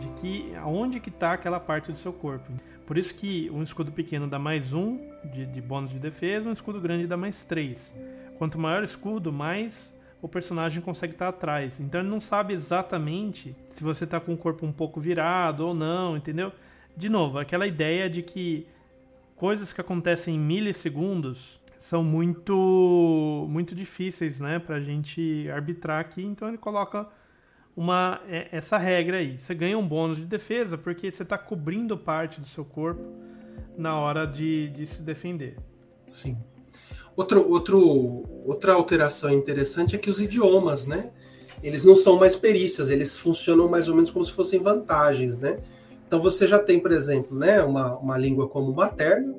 de que aonde que está aquela parte do seu corpo. Por isso que um escudo pequeno dá mais um de, de bônus de defesa, um escudo grande dá mais três. Quanto maior o escudo, mais o personagem consegue estar tá atrás. Então ele não sabe exatamente se você está com o corpo um pouco virado ou não, entendeu? De novo, aquela ideia de que coisas que acontecem em milissegundos são muito muito difíceis, né, a gente arbitrar aqui. Então ele coloca uma é, essa regra aí. Você ganha um bônus de defesa porque você está cobrindo parte do seu corpo na hora de, de se defender. Sim. Outro, outro, outra alteração interessante é que os idiomas, né? Eles não são mais perícias, eles funcionam mais ou menos como se fossem vantagens, né? Então você já tem, por exemplo, né, uma, uma língua como materna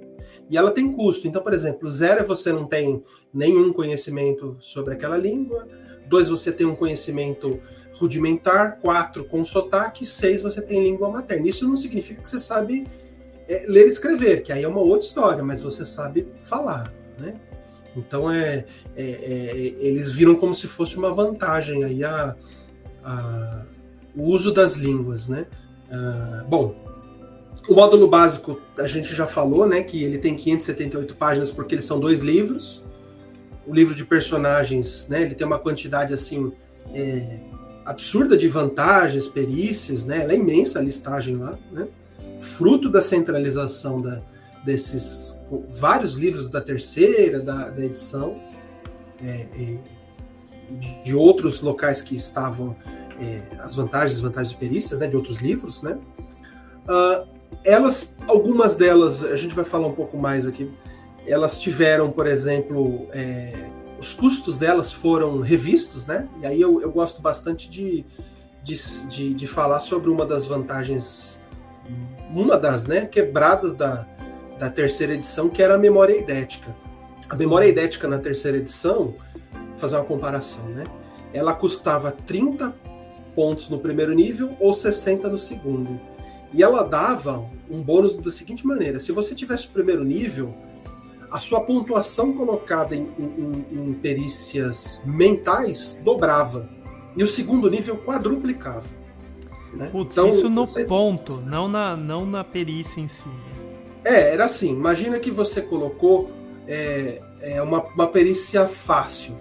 e ela tem custo. Então, por exemplo, zero é você não tem nenhum conhecimento sobre aquela língua, dois você tem um conhecimento rudimentar, quatro com sotaque, seis você tem língua materna. Isso não significa que você sabe é, ler e escrever, que aí é uma outra história, mas você sabe falar, né? Então é, é, é eles viram como se fosse uma vantagem aí a, a o uso das línguas, né? Uh, bom, o módulo básico a gente já falou, né? Que ele tem 578 páginas porque eles são dois livros. O livro de personagens, né? Ele tem uma quantidade assim é, absurda de vantagens, perícias, né? Ela é imensa a listagem lá, né? Fruto da centralização da, desses vários livros da terceira, da, da edição, é, de outros locais que estavam é, as vantagens, e perícias, né? De outros livros, né? Uh, elas, algumas delas, a gente vai falar um pouco mais aqui. Elas tiveram, por exemplo, é, os custos delas foram revistos, né? E aí eu, eu gosto bastante de, de, de, de, falar sobre uma das vantagens, uma das né, quebradas da, da terceira edição, que era a memória idética. A memória idética na terceira edição, fazer uma comparação, né? Ela custava 30 pontos no primeiro nível ou 60 no segundo. E ela dava um bônus da seguinte maneira: se você tivesse o primeiro nível, a sua pontuação colocada em, em, em perícias mentais dobrava. E o segundo nível quadruplicava. Né? Putz, então, isso no você... ponto, não na, não na perícia em si. É, era assim. Imagina que você colocou é, é uma, uma perícia fácil,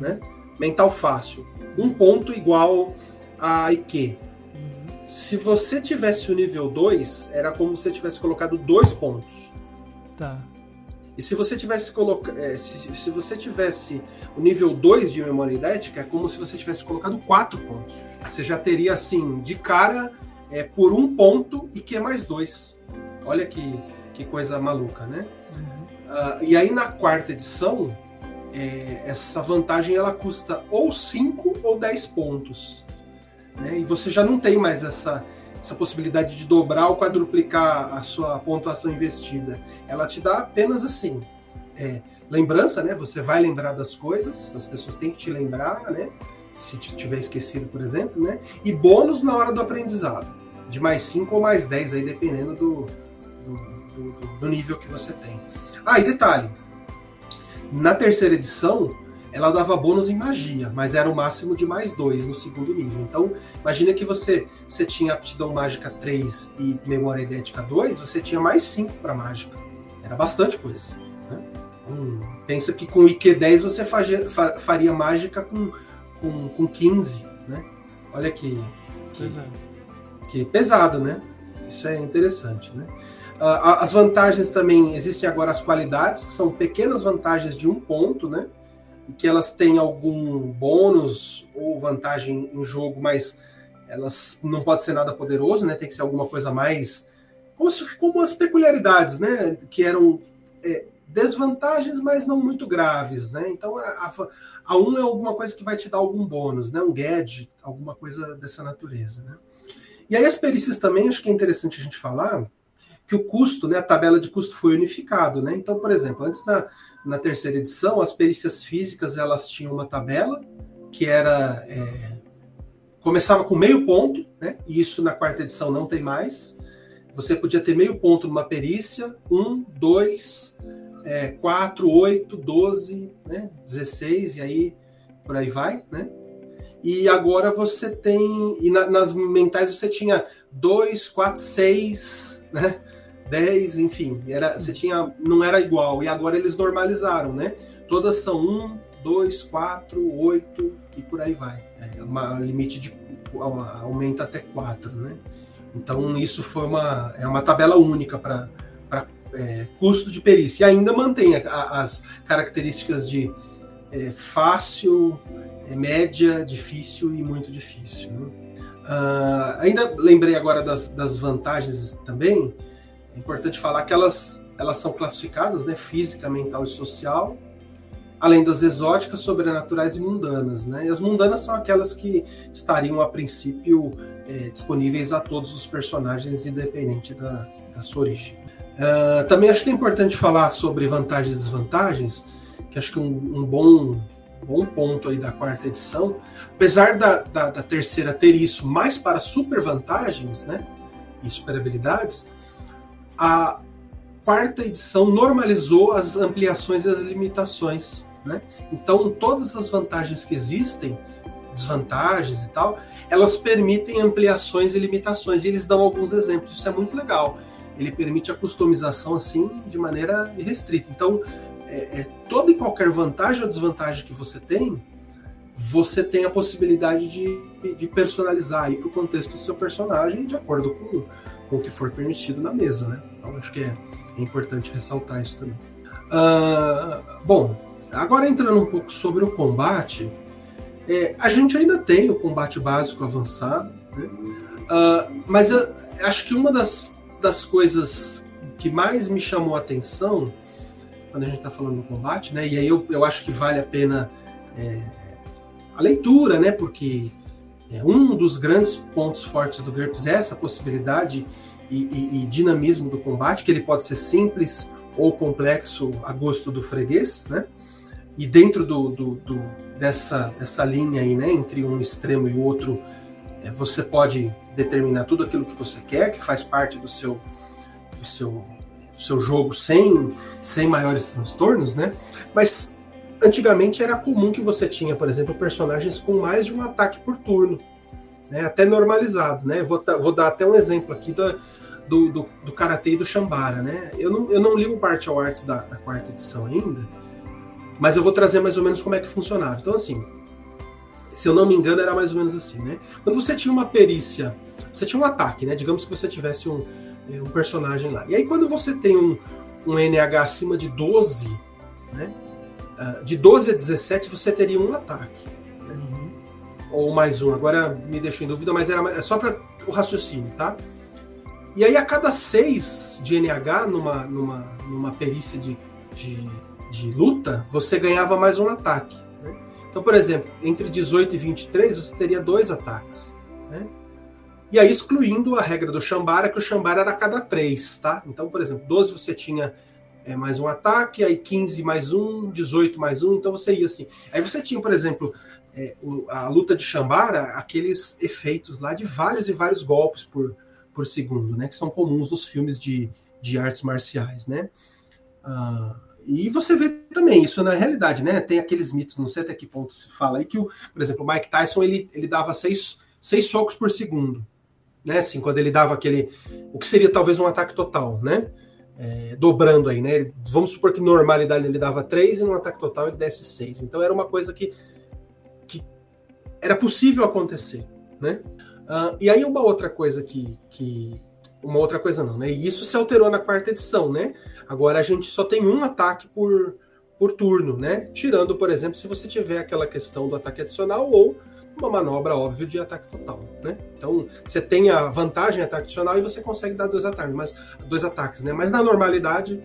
né? mental fácil. Um ponto igual a IQ. Se você tivesse o nível 2, era como se você tivesse colocado dois pontos. Tá. E se você tivesse colocado. É, se, se, você tivesse o nível 2 de memória idética, é como se você tivesse colocado quatro pontos. Você já teria, assim, de cara, é, por um ponto e que é mais dois. Olha que, que coisa maluca, né? Uhum. Uh, e aí na quarta edição, é, essa vantagem ela custa ou 5 ou 10 pontos. Né? E você já não tem mais essa, essa possibilidade de dobrar ou quadruplicar a sua pontuação investida. Ela te dá apenas assim. É, lembrança, né? Você vai lembrar das coisas, as pessoas têm que te lembrar, né? Se tiver esquecido, por exemplo, né? E bônus na hora do aprendizado, de mais 5 ou mais 10, aí dependendo do, do, do, do nível que você tem. Ah, e detalhe: na terceira edição, ela dava bônus em magia, mas era o máximo de mais dois no segundo nível. Então, imagina que você, você tinha aptidão mágica 3 e memória idética 2, você tinha mais 5 para mágica. Era bastante coisa. Né? Hum, pensa que com IQ 10 você faria, faria mágica com, com, com 15. Né? Olha que, que, que pesado, né? Isso é interessante, né? Uh, as vantagens também existem agora as qualidades, que são pequenas vantagens de um ponto, né? Que elas têm algum bônus ou vantagem em jogo, mas elas não pode ser nada poderoso, né? Tem que ser alguma coisa mais como, se, como as peculiaridades, né? Que eram é, desvantagens, mas não muito graves, né? Então a, a, a um é alguma coisa que vai te dar algum bônus, né? Um gadget, alguma coisa dessa natureza, né? E aí as perícias também, acho que é interessante a gente falar que o custo, né, a tabela de custo foi unificado, né? Então, por exemplo, antes da, na terceira edição, as perícias físicas elas tinham uma tabela que era é, começava com meio ponto, né? E isso na quarta edição não tem mais. Você podia ter meio ponto numa perícia, um, dois, é, quatro, oito, doze, né? 16 e aí por aí vai, né? E agora você tem e na, nas mentais você tinha dois, quatro, seis, né? 10, enfim, era, você tinha, não era igual. E agora eles normalizaram, né? Todas são 1, 2, 4, 8 e por aí vai. É uma limite de aumenta até 4, né? Então isso foi uma, é uma tabela única para é, custo de perícia. E ainda mantém a, as características de é, fácil, é, média, difícil e muito difícil. Né? Uh, ainda lembrei agora das, das vantagens também. É importante falar que elas, elas são classificadas, né, física, mental e social, além das exóticas, sobrenaturais e mundanas. Né? E as mundanas são aquelas que estariam, a princípio, é, disponíveis a todos os personagens, independente da, da sua origem. Uh, também acho que é importante falar sobre vantagens e desvantagens, que acho que um, um bom, bom ponto aí da quarta edição, apesar da, da, da terceira ter isso mais para super vantagens né, e super habilidades, a quarta edição normalizou as ampliações e as limitações. Né? Então, todas as vantagens que existem, desvantagens e tal, elas permitem ampliações e limitações. E eles dão alguns exemplos. Isso é muito legal. Ele permite a customização assim de maneira restrita. Então, é, é, toda e qualquer vantagem ou desvantagem que você tem, você tem a possibilidade de, de personalizar para o contexto do seu personagem de acordo com com o que for permitido na mesa, né? Então acho que é, é importante ressaltar isso também. Uh, bom, agora entrando um pouco sobre o combate, é, a gente ainda tem o combate básico avançado, né? uh, mas eu acho que uma das, das coisas que mais me chamou a atenção quando a gente está falando do combate, né? E aí eu, eu acho que vale a pena é, a leitura, né? Porque é, um dos grandes pontos fortes do GURPS é essa possibilidade e, e, e, dinamismo do combate, que ele pode ser simples ou complexo a gosto do freguês, né? E dentro do, do, do dessa, dessa linha aí, né, entre um extremo e o outro, é, você pode determinar tudo aquilo que você quer, que faz parte do seu, do seu, do seu jogo sem, sem maiores transtornos, né? Mas antigamente era comum que você tinha, por exemplo, personagens com mais de um ataque por turno, né? até normalizado. Né? Vou, vou dar até um exemplo aqui do, do, do, do Karate e do Shambara. Né? Eu, não, eu não li o Martial Arts da, da quarta edição ainda, mas eu vou trazer mais ou menos como é que funcionava. Então, assim, Se eu não me engano, era mais ou menos assim, né? Quando você tinha uma perícia, você tinha um ataque, né? Digamos que você tivesse um, um personagem lá. E aí, quando você tem um, um NH acima de 12, né? Uh, de 12 a 17, você teria um ataque. Né? Uhum. Ou mais um. Agora me deixou em dúvida, mas era, é só para o raciocínio, tá? E aí, a cada 6 de NH numa, numa, numa perícia de, de, de luta, você ganhava mais um ataque. Né? Então, por exemplo, entre 18 e 23, você teria dois ataques. Né? E aí, excluindo a regra do Shambara, que o Shambara era a cada 3, tá? Então, por exemplo, 12 você tinha é, mais um ataque, aí 15 mais um, 18 mais um, então você ia assim. Aí você tinha, por exemplo, é, o, a luta de Shambara, aqueles efeitos lá de vários e vários golpes por, por segundo, né? Que são comuns nos filmes de, de artes marciais, né? Uh, e você vê também isso na realidade, né? Tem aqueles mitos, não sei até que ponto se fala aí, que, o, por exemplo, o Mike Tyson ele, ele dava seis, seis socos por segundo, né? Assim, quando ele dava aquele. O que seria talvez um ataque total, né? É, dobrando aí, né? Vamos supor que normalidade ele dava três e no ataque total ele desse seis. Então era uma coisa que, que era possível acontecer, né? Uh, e aí uma outra coisa que, que. Uma outra coisa não, né? E isso se alterou na quarta edição, né? Agora a gente só tem um ataque por, por turno, né? Tirando, por exemplo, se você tiver aquela questão do ataque adicional ou uma manobra óbvia de ataque total, né? Então você tem a vantagem em ataque adicional e você consegue dar dois ataques, mas dois ataques, né? Mas na normalidade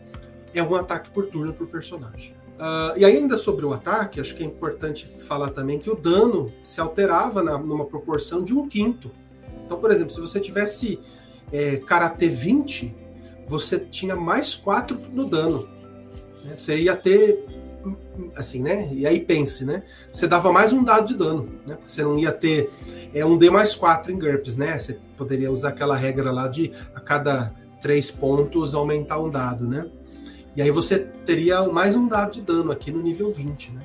é um ataque por turno por personagem. Uh, e ainda sobre o ataque, acho que é importante falar também que o dano se alterava na, numa proporção de um quinto. Então, por exemplo, se você tivesse é, Karate 20, você tinha mais 4 no dano. Né? Você ia ter. Assim, né? E aí pense, né? Você dava mais um dado de dano, né? Você não ia ter é, um D mais 4 em GURPS, né? Você poderia usar aquela regra lá de a cada 3 pontos aumentar um dado, né? E aí você teria mais um dado de dano aqui no nível 20, né?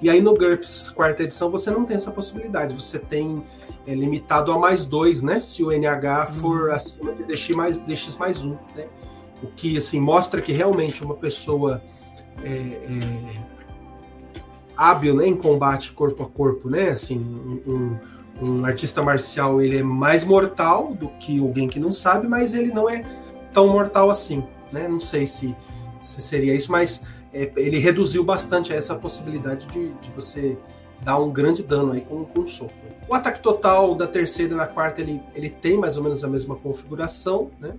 E aí no GURPS quarta edição você não tem essa possibilidade, você tem é, limitado a mais dois, né? Se o NH for uhum. acima de DX mais, DX mais um, né? O que assim mostra que realmente uma pessoa é, é, hábil né, em combate corpo a corpo, né? Assim, um, um, artista marcial ele é mais mortal do que alguém que não sabe, mas ele não é tão mortal assim, né? Não sei se se seria isso, mas é, ele reduziu bastante essa possibilidade de, de, você dar um grande dano aí com, com um soco. O ataque total da terceira e na quarta ele, ele tem mais ou menos a mesma configuração, né?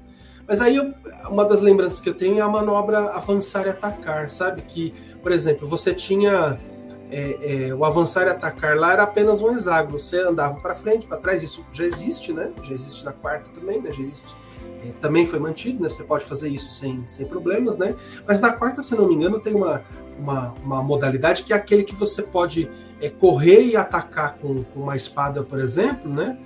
Mas aí eu, uma das lembranças que eu tenho é a manobra avançar e atacar, sabe? Que, por exemplo, você tinha é, é, o avançar e atacar lá era apenas um hexágono. Você andava para frente, para trás. Isso já existe, né? Já existe na quarta também, né? Já existe é, também foi mantido, né? Você pode fazer isso sem, sem problemas, né? Mas na quarta, se não me engano, tem uma, uma, uma modalidade que é aquele que você pode é, correr e atacar com, com, uma espada, por exemplo, né?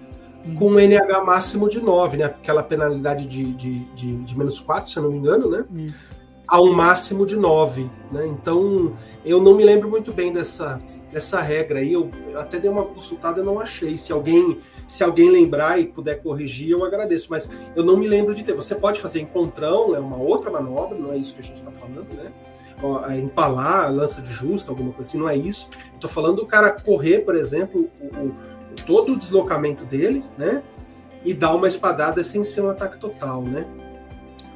Com um NH máximo de 9, né? Aquela penalidade de, de, de, de menos 4, se não me engano, né? Isso. A um máximo de 9, né? Então, eu não me lembro muito bem dessa, dessa regra aí. Eu, eu até dei uma consultada e não achei. Se alguém se alguém lembrar e puder corrigir, eu agradeço. Mas eu não me lembro de ter. Você pode fazer encontrão, é uma outra manobra, não é isso que a gente está falando, né? É empalar, lança de justa, alguma coisa assim, não é isso. Estou falando do cara correr, por exemplo, o, o, todo o deslocamento dele, né? E dar uma espadada sem ser um ataque total, né?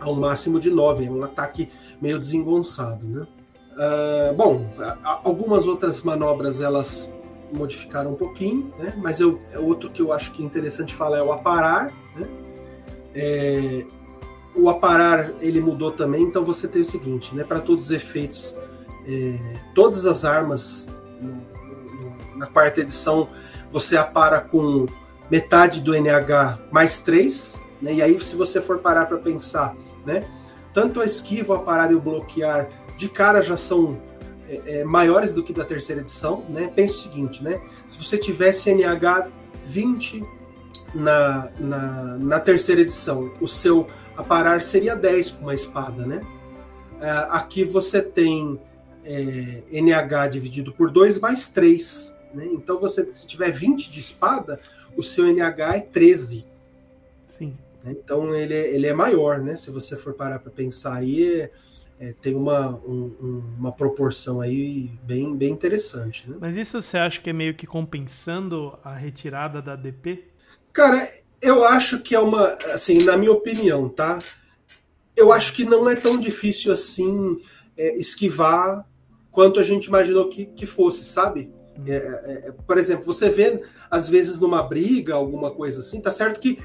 Ao máximo de 9, é um ataque meio desengonçado, né? Uh, bom, algumas outras manobras elas modificaram um pouquinho, né? Mas eu, é outro que eu acho que é interessante falar é o aparar, né? É, o aparar ele mudou também, então você tem o seguinte, né? Para todos os efeitos, é, todas as armas na quarta edição você apara com metade do NH mais 3, né? E aí se você for parar para pensar, né? Tanto a esquiva, o aparar e o bloquear de cara já são é, é, maiores do que da terceira edição, né? Pense o seguinte, né? Se você tivesse NH 20 na, na, na terceira edição, o seu aparar seria 10 com uma espada, né? É, aqui você tem é, NH dividido por 2 mais 3, né? Então você, se tiver 20 de espada, o seu NH é 13. Sim. Então ele, é, ele é maior, né? Se você for parar para pensar aí, é, tem uma, um, uma proporção aí bem, bem interessante. Né? Mas isso você acha que é meio que compensando a retirada da DP? Cara, eu acho que é uma, assim, na minha opinião, tá? Eu acho que não é tão difícil assim é, esquivar quanto a gente imaginou que, que fosse, sabe? Uhum. É, é, é, por exemplo, você vê, às vezes, numa briga, alguma coisa assim, tá certo que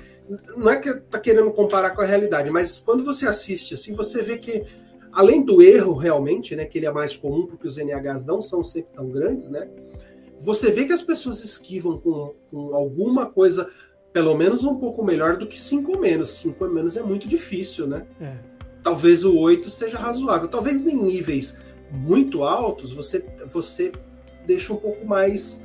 não é que tá querendo comparar com a realidade, mas quando você assiste assim, você vê que além do erro realmente, né, que ele é mais comum porque os NHs não são sempre tão grandes, né? Você vê que as pessoas esquivam com, com alguma coisa, pelo menos um pouco melhor do que 5 menos. 5 menos é muito difícil, né? É. Talvez o 8 seja razoável. Talvez em níveis muito altos você, você deixa um pouco mais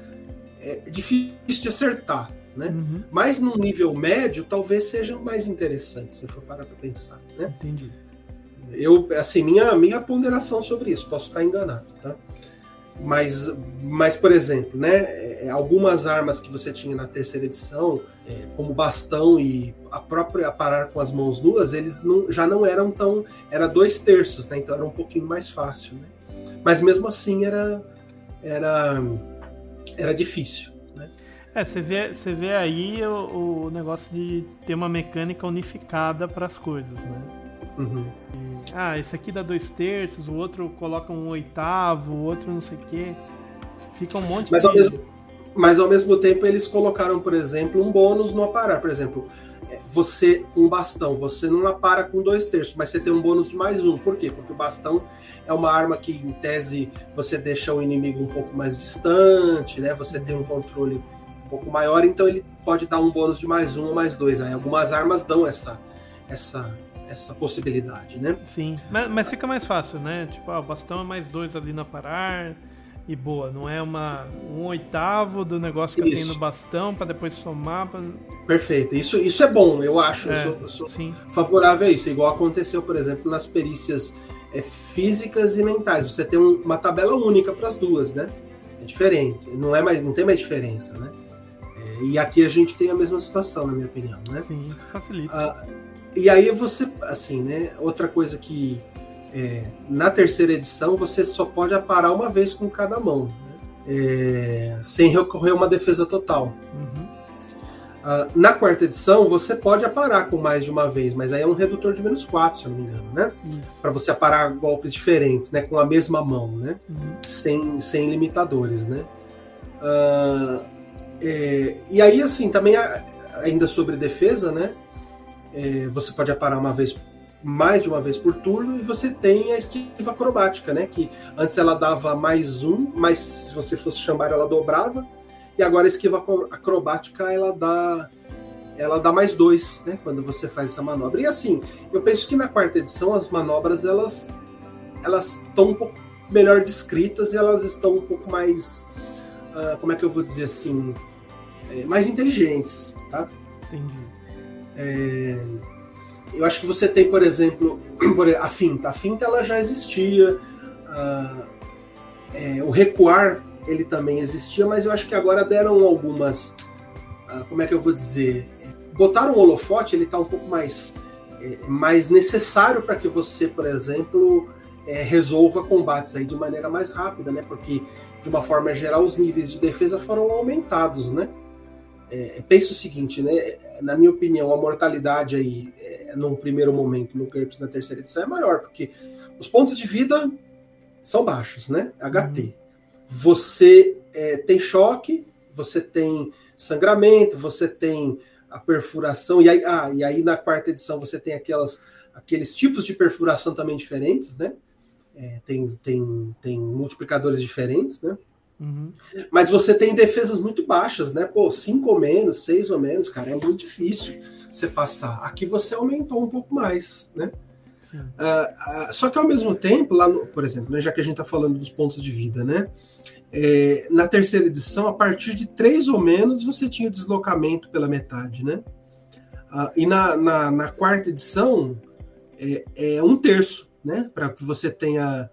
é, difícil de acertar. Né? Uhum. Mas num nível médio, talvez seja mais interessante, se for parar para pensar. Né? Entendi. Eu, assim, minha, minha ponderação sobre isso, posso estar enganado, tá? Mas, mas por exemplo, né, é, algumas armas que você tinha na terceira edição, é, como bastão e a própria parar com as mãos nuas, eles não, já não eram tão. Era dois terços, né? Então era um pouquinho mais fácil, né? Mas mesmo assim era, era, era difícil. É, você vê, você vê aí o, o negócio de ter uma mecânica unificada para as coisas, né? Uhum. E, ah, esse aqui dá dois terços, o outro coloca um oitavo, o outro não sei o quê. Fica um monte mas de. Ao mesmo, mas ao mesmo tempo eles colocaram, por exemplo, um bônus no aparar. Por exemplo, é, você, um bastão, você não apara com dois terços, mas você tem um bônus de mais um. Por quê? Porque o bastão é uma arma que, em tese, você deixa o inimigo um pouco mais distante, né? Você tem um controle um pouco maior, então ele pode dar um bônus de mais um ou mais dois. Aí algumas armas dão essa, essa, essa possibilidade, né? Sim, mas, mas fica mais fácil, né? Tipo, ah, o bastão é mais dois ali na parar e boa, não é uma um oitavo do negócio que isso. eu tenho no bastão para depois somar. Pra... Perfeito, isso, isso é bom, eu acho, é, eu sou, eu sou favorável a isso, igual aconteceu, por exemplo, nas perícias é, físicas e mentais. Você tem um, uma tabela única para as duas, né? É diferente, não é mais, não tem mais diferença, né? E aqui a gente tem a mesma situação, na minha opinião, né? Sim, isso facilita. Ah, e aí você, assim, né? Outra coisa que é, na terceira edição você só pode aparar uma vez com cada mão, né? É, sem recorrer a uma defesa total. Uhum. Uh, na quarta edição, você pode aparar com mais de uma vez, mas aí é um redutor de menos 4, se eu não me engano, né? Para você aparar golpes diferentes, né? Com a mesma mão, né? Uhum. Sem, sem limitadores, né? Uh, é, e aí, assim, também ainda sobre defesa, né? É, você pode aparar uma vez mais de uma vez por turno e você tem a esquiva acrobática, né? Que antes ela dava mais um, mas se você fosse chamar ela dobrava e agora a esquiva acrobática ela dá ela dá mais dois, né? Quando você faz essa manobra. E assim, eu penso que na quarta edição as manobras elas elas estão um pouco melhor descritas e elas estão um pouco mais uh, como é que eu vou dizer assim é, mais inteligentes, tá? Entendi. É, eu acho que você tem, por exemplo, a finta. A finta ela já existia. Uh, é, o recuar ele também existia, mas eu acho que agora deram algumas. Uh, como é que eu vou dizer? Botaram o holofote, ele está um pouco mais, é, mais necessário para que você, por exemplo, é, resolva combates aí de maneira mais rápida, né? Porque, de uma forma geral, os níveis de defesa foram aumentados, né? É, pensa o seguinte, né? Na minha opinião, a mortalidade aí, é, num primeiro momento, no GURPS na terceira edição, é maior, porque os pontos de vida são baixos, né? HT. Uhum você é, tem choque, você tem sangramento, você tem a perfuração, e aí, ah, e aí na quarta edição você tem aquelas, aqueles tipos de perfuração também diferentes, né? É, tem, tem, tem multiplicadores diferentes, né? Uhum. Mas você tem defesas muito baixas, né? Pô, cinco ou menos, seis ou menos, cara, é muito difícil você passar. Aqui você aumentou um pouco mais, né? Uh, uh, só que ao mesmo tempo, lá no, por exemplo, né, já que a gente está falando dos pontos de vida, né? É, na terceira edição, a partir de três ou menos, você tinha deslocamento pela metade, né? Uh, e na, na, na, quarta edição, é, é, um terço, né? Para que você tenha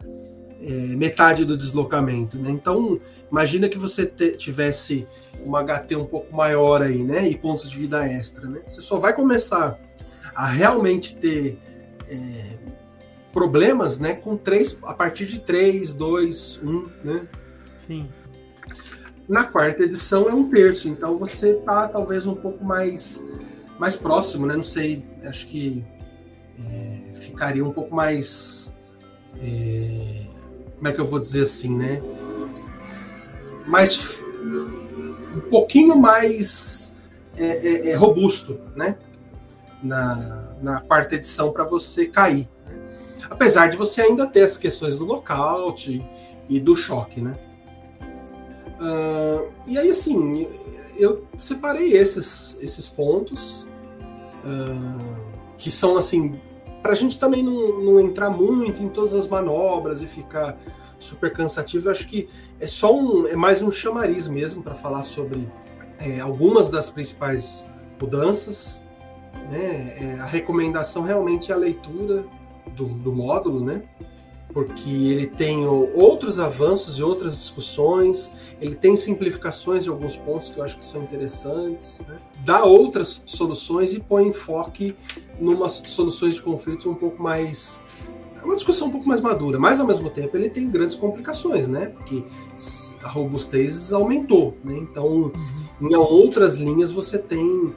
é, metade do deslocamento, né? Então, imagina que você tivesse uma HT um pouco maior aí, né? E pontos de vida extra, né? Você só vai começar a realmente ter é, problemas, né, com três, a partir de 3, 2, 1, né? Sim. Na quarta edição é um terço, então você tá talvez um pouco mais, mais próximo, né? Não sei, acho que é, ficaria um pouco mais. É, como é que eu vou dizer assim, né? Mais. Um pouquinho mais é, é, é robusto, né? Na, na quarta edição para você cair. Né? Apesar de você ainda ter as questões do lockout e do choque, né? Uh, e aí, assim, eu separei esses, esses pontos uh, que são, assim, para a gente também não, não entrar muito em todas as manobras e ficar super cansativo, eu acho que é só um, é mais um chamariz mesmo para falar sobre é, algumas das principais mudanças. Né? É, a recomendação realmente é a leitura do, do módulo, né? porque ele tem outros avanços e outras discussões, ele tem simplificações de alguns pontos que eu acho que são interessantes, né? dá outras soluções e põe enfoque em umas soluções de conflitos um pouco mais. É uma discussão um pouco mais madura, mas ao mesmo tempo ele tem grandes complicações, né? Porque a robustez aumentou, né? Então, uhum. em outras linhas você tem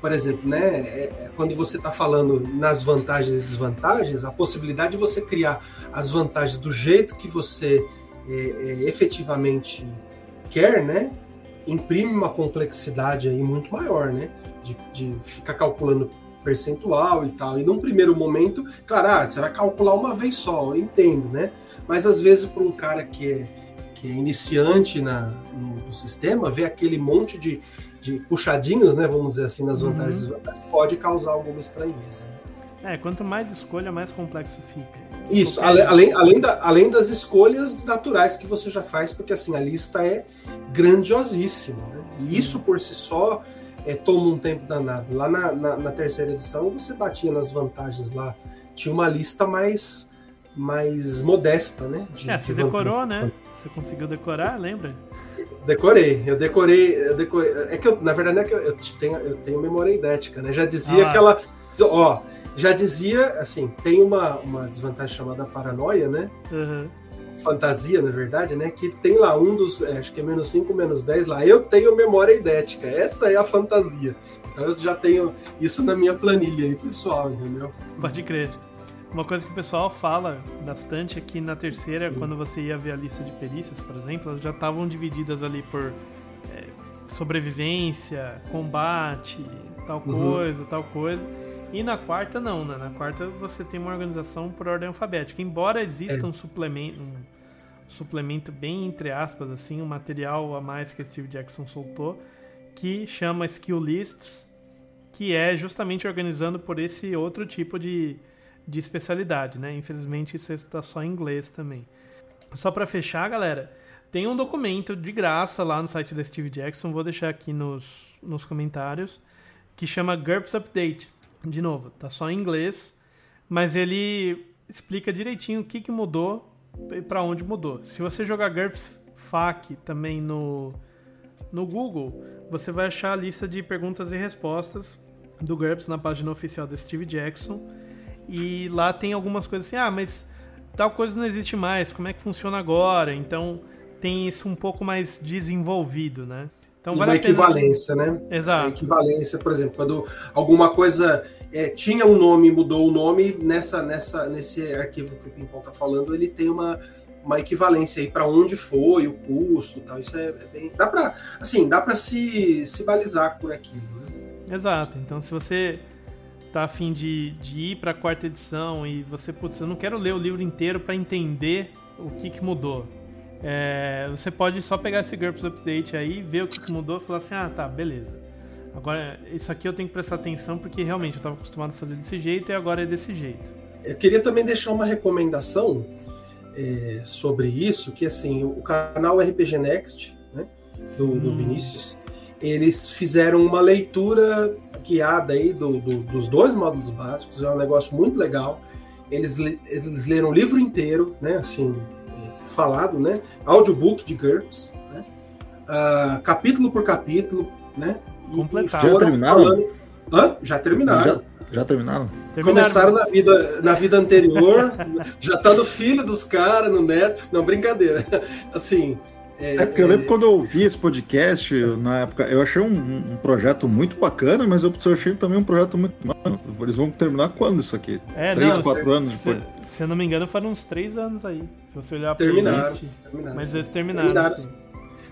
por exemplo, né, é, é, quando você está falando nas vantagens e desvantagens, a possibilidade de você criar as vantagens do jeito que você é, é, efetivamente quer, né, imprime uma complexidade aí muito maior, né, de, de ficar calculando percentual e tal. E num primeiro momento, claro, ah, você vai calcular uma vez só, eu entendo, né? Mas às vezes para um cara que é, que é iniciante na, no, no sistema, ver aquele monte de de puxadinhos, né, vamos dizer assim, nas vantagens uhum. pode causar alguma estranheza. Né? É, quanto mais escolha, mais complexo fica. Isso, além, além, além, da, além das escolhas naturais que você já faz, porque assim, a lista é grandiosíssima. Né? E isso por si só é, toma um tempo danado. Lá na, na, na, terceira edição, você batia nas vantagens lá, tinha uma lista mais, mais modesta, né? De, é, você de decorou, né? Você conseguiu decorar, lembra? Decorei, eu decorei, eu decorei. É que eu, na verdade, é que eu, eu tenho, eu tenho memória idética, né? Já dizia ah. aquela. Ó, já dizia, assim, tem uma, uma desvantagem chamada paranoia, né? Uhum. Fantasia, na verdade, né? Que tem lá um dos, é, acho que é menos 5, menos 10 lá. Eu tenho memória idética, essa é a fantasia. Então eu já tenho isso na minha planilha aí, pessoal, entendeu? Pode crer. Uma coisa que o pessoal fala bastante é que na terceira, quando você ia ver a lista de perícias, por exemplo, elas já estavam divididas ali por é, sobrevivência, combate, tal uhum. coisa, uhum. tal coisa. E na quarta não, né? Na quarta você tem uma organização por ordem alfabética. Embora exista é. um suplemento, um suplemento bem entre aspas assim, um material a mais que Steve Jackson soltou, que chama Skill Lists, que é justamente organizando por esse outro tipo de de especialidade, né? Infelizmente isso está só em inglês também. Só para fechar, galera, tem um documento de graça lá no site da Steve Jackson, vou deixar aqui nos, nos comentários, que chama GURPS Update. De novo, tá só em inglês, mas ele explica direitinho o que, que mudou e para onde mudou. Se você jogar GURPS FAQ também no, no Google, você vai achar a lista de perguntas e respostas do GURPS na página oficial da Steve Jackson. E lá tem algumas coisas assim, ah, mas tal coisa não existe mais, como é que funciona agora? Então tem isso um pouco mais desenvolvido, né? Então, vale uma equivalência, né? Exato. A equivalência, por exemplo, quando alguma coisa é, tinha um nome, mudou o nome, nessa, nessa, nesse arquivo que o Pimpão está falando, ele tem uma, uma equivalência aí para onde foi, o custo, tal. Isso é, é bem, dá para, assim, dá para se, se balizar por aquilo. Né? Exato. Então, se você tá afim de, de ir para a quarta edição e você, putz, eu não quero ler o livro inteiro para entender o que, que mudou. É, você pode só pegar esse GURPS Update aí, ver o que, que mudou e falar assim: ah, tá, beleza. Agora, isso aqui eu tenho que prestar atenção porque realmente eu estava acostumado a fazer desse jeito e agora é desse jeito. Eu queria também deixar uma recomendação é, sobre isso, que assim, o canal RPG Next, né, do, do Vinícius, eles fizeram uma leitura guiada aí do, do, dos dois módulos básicos, é um negócio muito legal. Eles, eles leram o livro inteiro, né, assim, falado, né, audiobook de GURPS, né, uh, capítulo por capítulo, né, e, e já terminaram? Falando... Hã? Já terminaram. Já, já terminaram? Começaram na vida, na vida anterior, já tá no filho dos caras, no neto. Não, brincadeira. Assim. É, é porque eu lembro é... quando eu ouvi esse podcast, na época, eu achei um, um, projeto muito bacana, mas eu, achei também um projeto muito. Mano, eles vão terminar quando isso aqui? É, três, não, quatro se, anos se, depois. Se eu não me engano, foram uns três anos aí. Se você olhar para terminaram, terminaram, Mas eles terminaram. terminaram assim.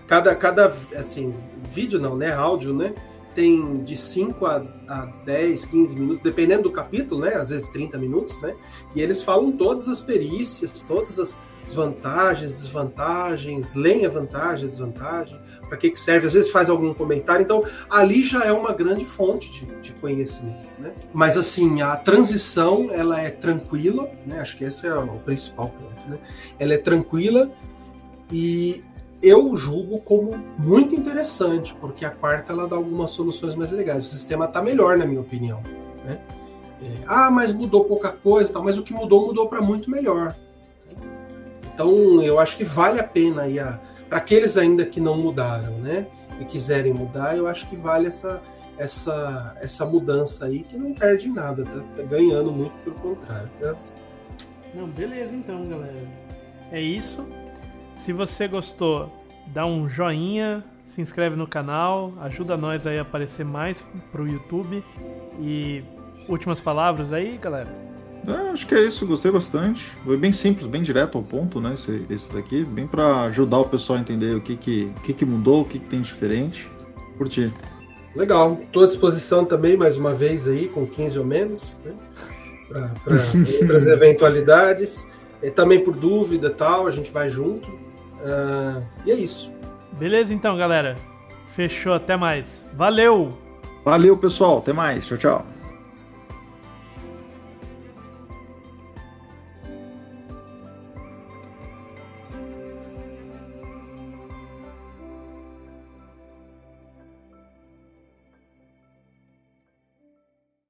Cada, cada assim, vídeo não, né? Áudio, né? tem de 5 a, a 10, 15 minutos, dependendo do capítulo, né? Às vezes 30 minutos, né? E eles falam todas as perícias, todas as vantagens, desvantagens, leem a vantagem, desvantagem, para que, que serve, às vezes faz algum comentário. Então, ali já é uma grande fonte de, de conhecimento, né? Mas, assim, a transição, ela é tranquila, né? Acho que esse é o principal ponto, né? Ela é tranquila e eu julgo como muito interessante, porque a quarta ela dá algumas soluções mais legais. O sistema está melhor, na minha opinião. Né? É, ah, mas mudou pouca coisa, tal, mas o que mudou, mudou para muito melhor. Então, eu acho que vale a pena aí, para aqueles ainda que não mudaram, né? E quiserem mudar, eu acho que vale essa, essa, essa mudança aí, que não perde nada, tá, tá ganhando muito pelo contrário. Tá? Não, beleza então, galera. É isso. Se você gostou, dá um joinha, se inscreve no canal, ajuda nós aí a aparecer mais pro YouTube. E últimas palavras aí, galera? É, acho que é isso, gostei bastante. Foi bem simples, bem direto ao ponto, né? Esse, esse daqui, bem para ajudar o pessoal a entender o que, que, o que, que mudou, o que, que tem diferente. Curti. Legal, estou à disposição também, mais uma vez aí, com 15 ou menos, né? Para outras eventualidades. E também por dúvida tal, a gente vai junto. Uh, e é isso. Beleza, então, galera. Fechou, até mais. Valeu! Valeu, pessoal. Até mais. Tchau, tchau.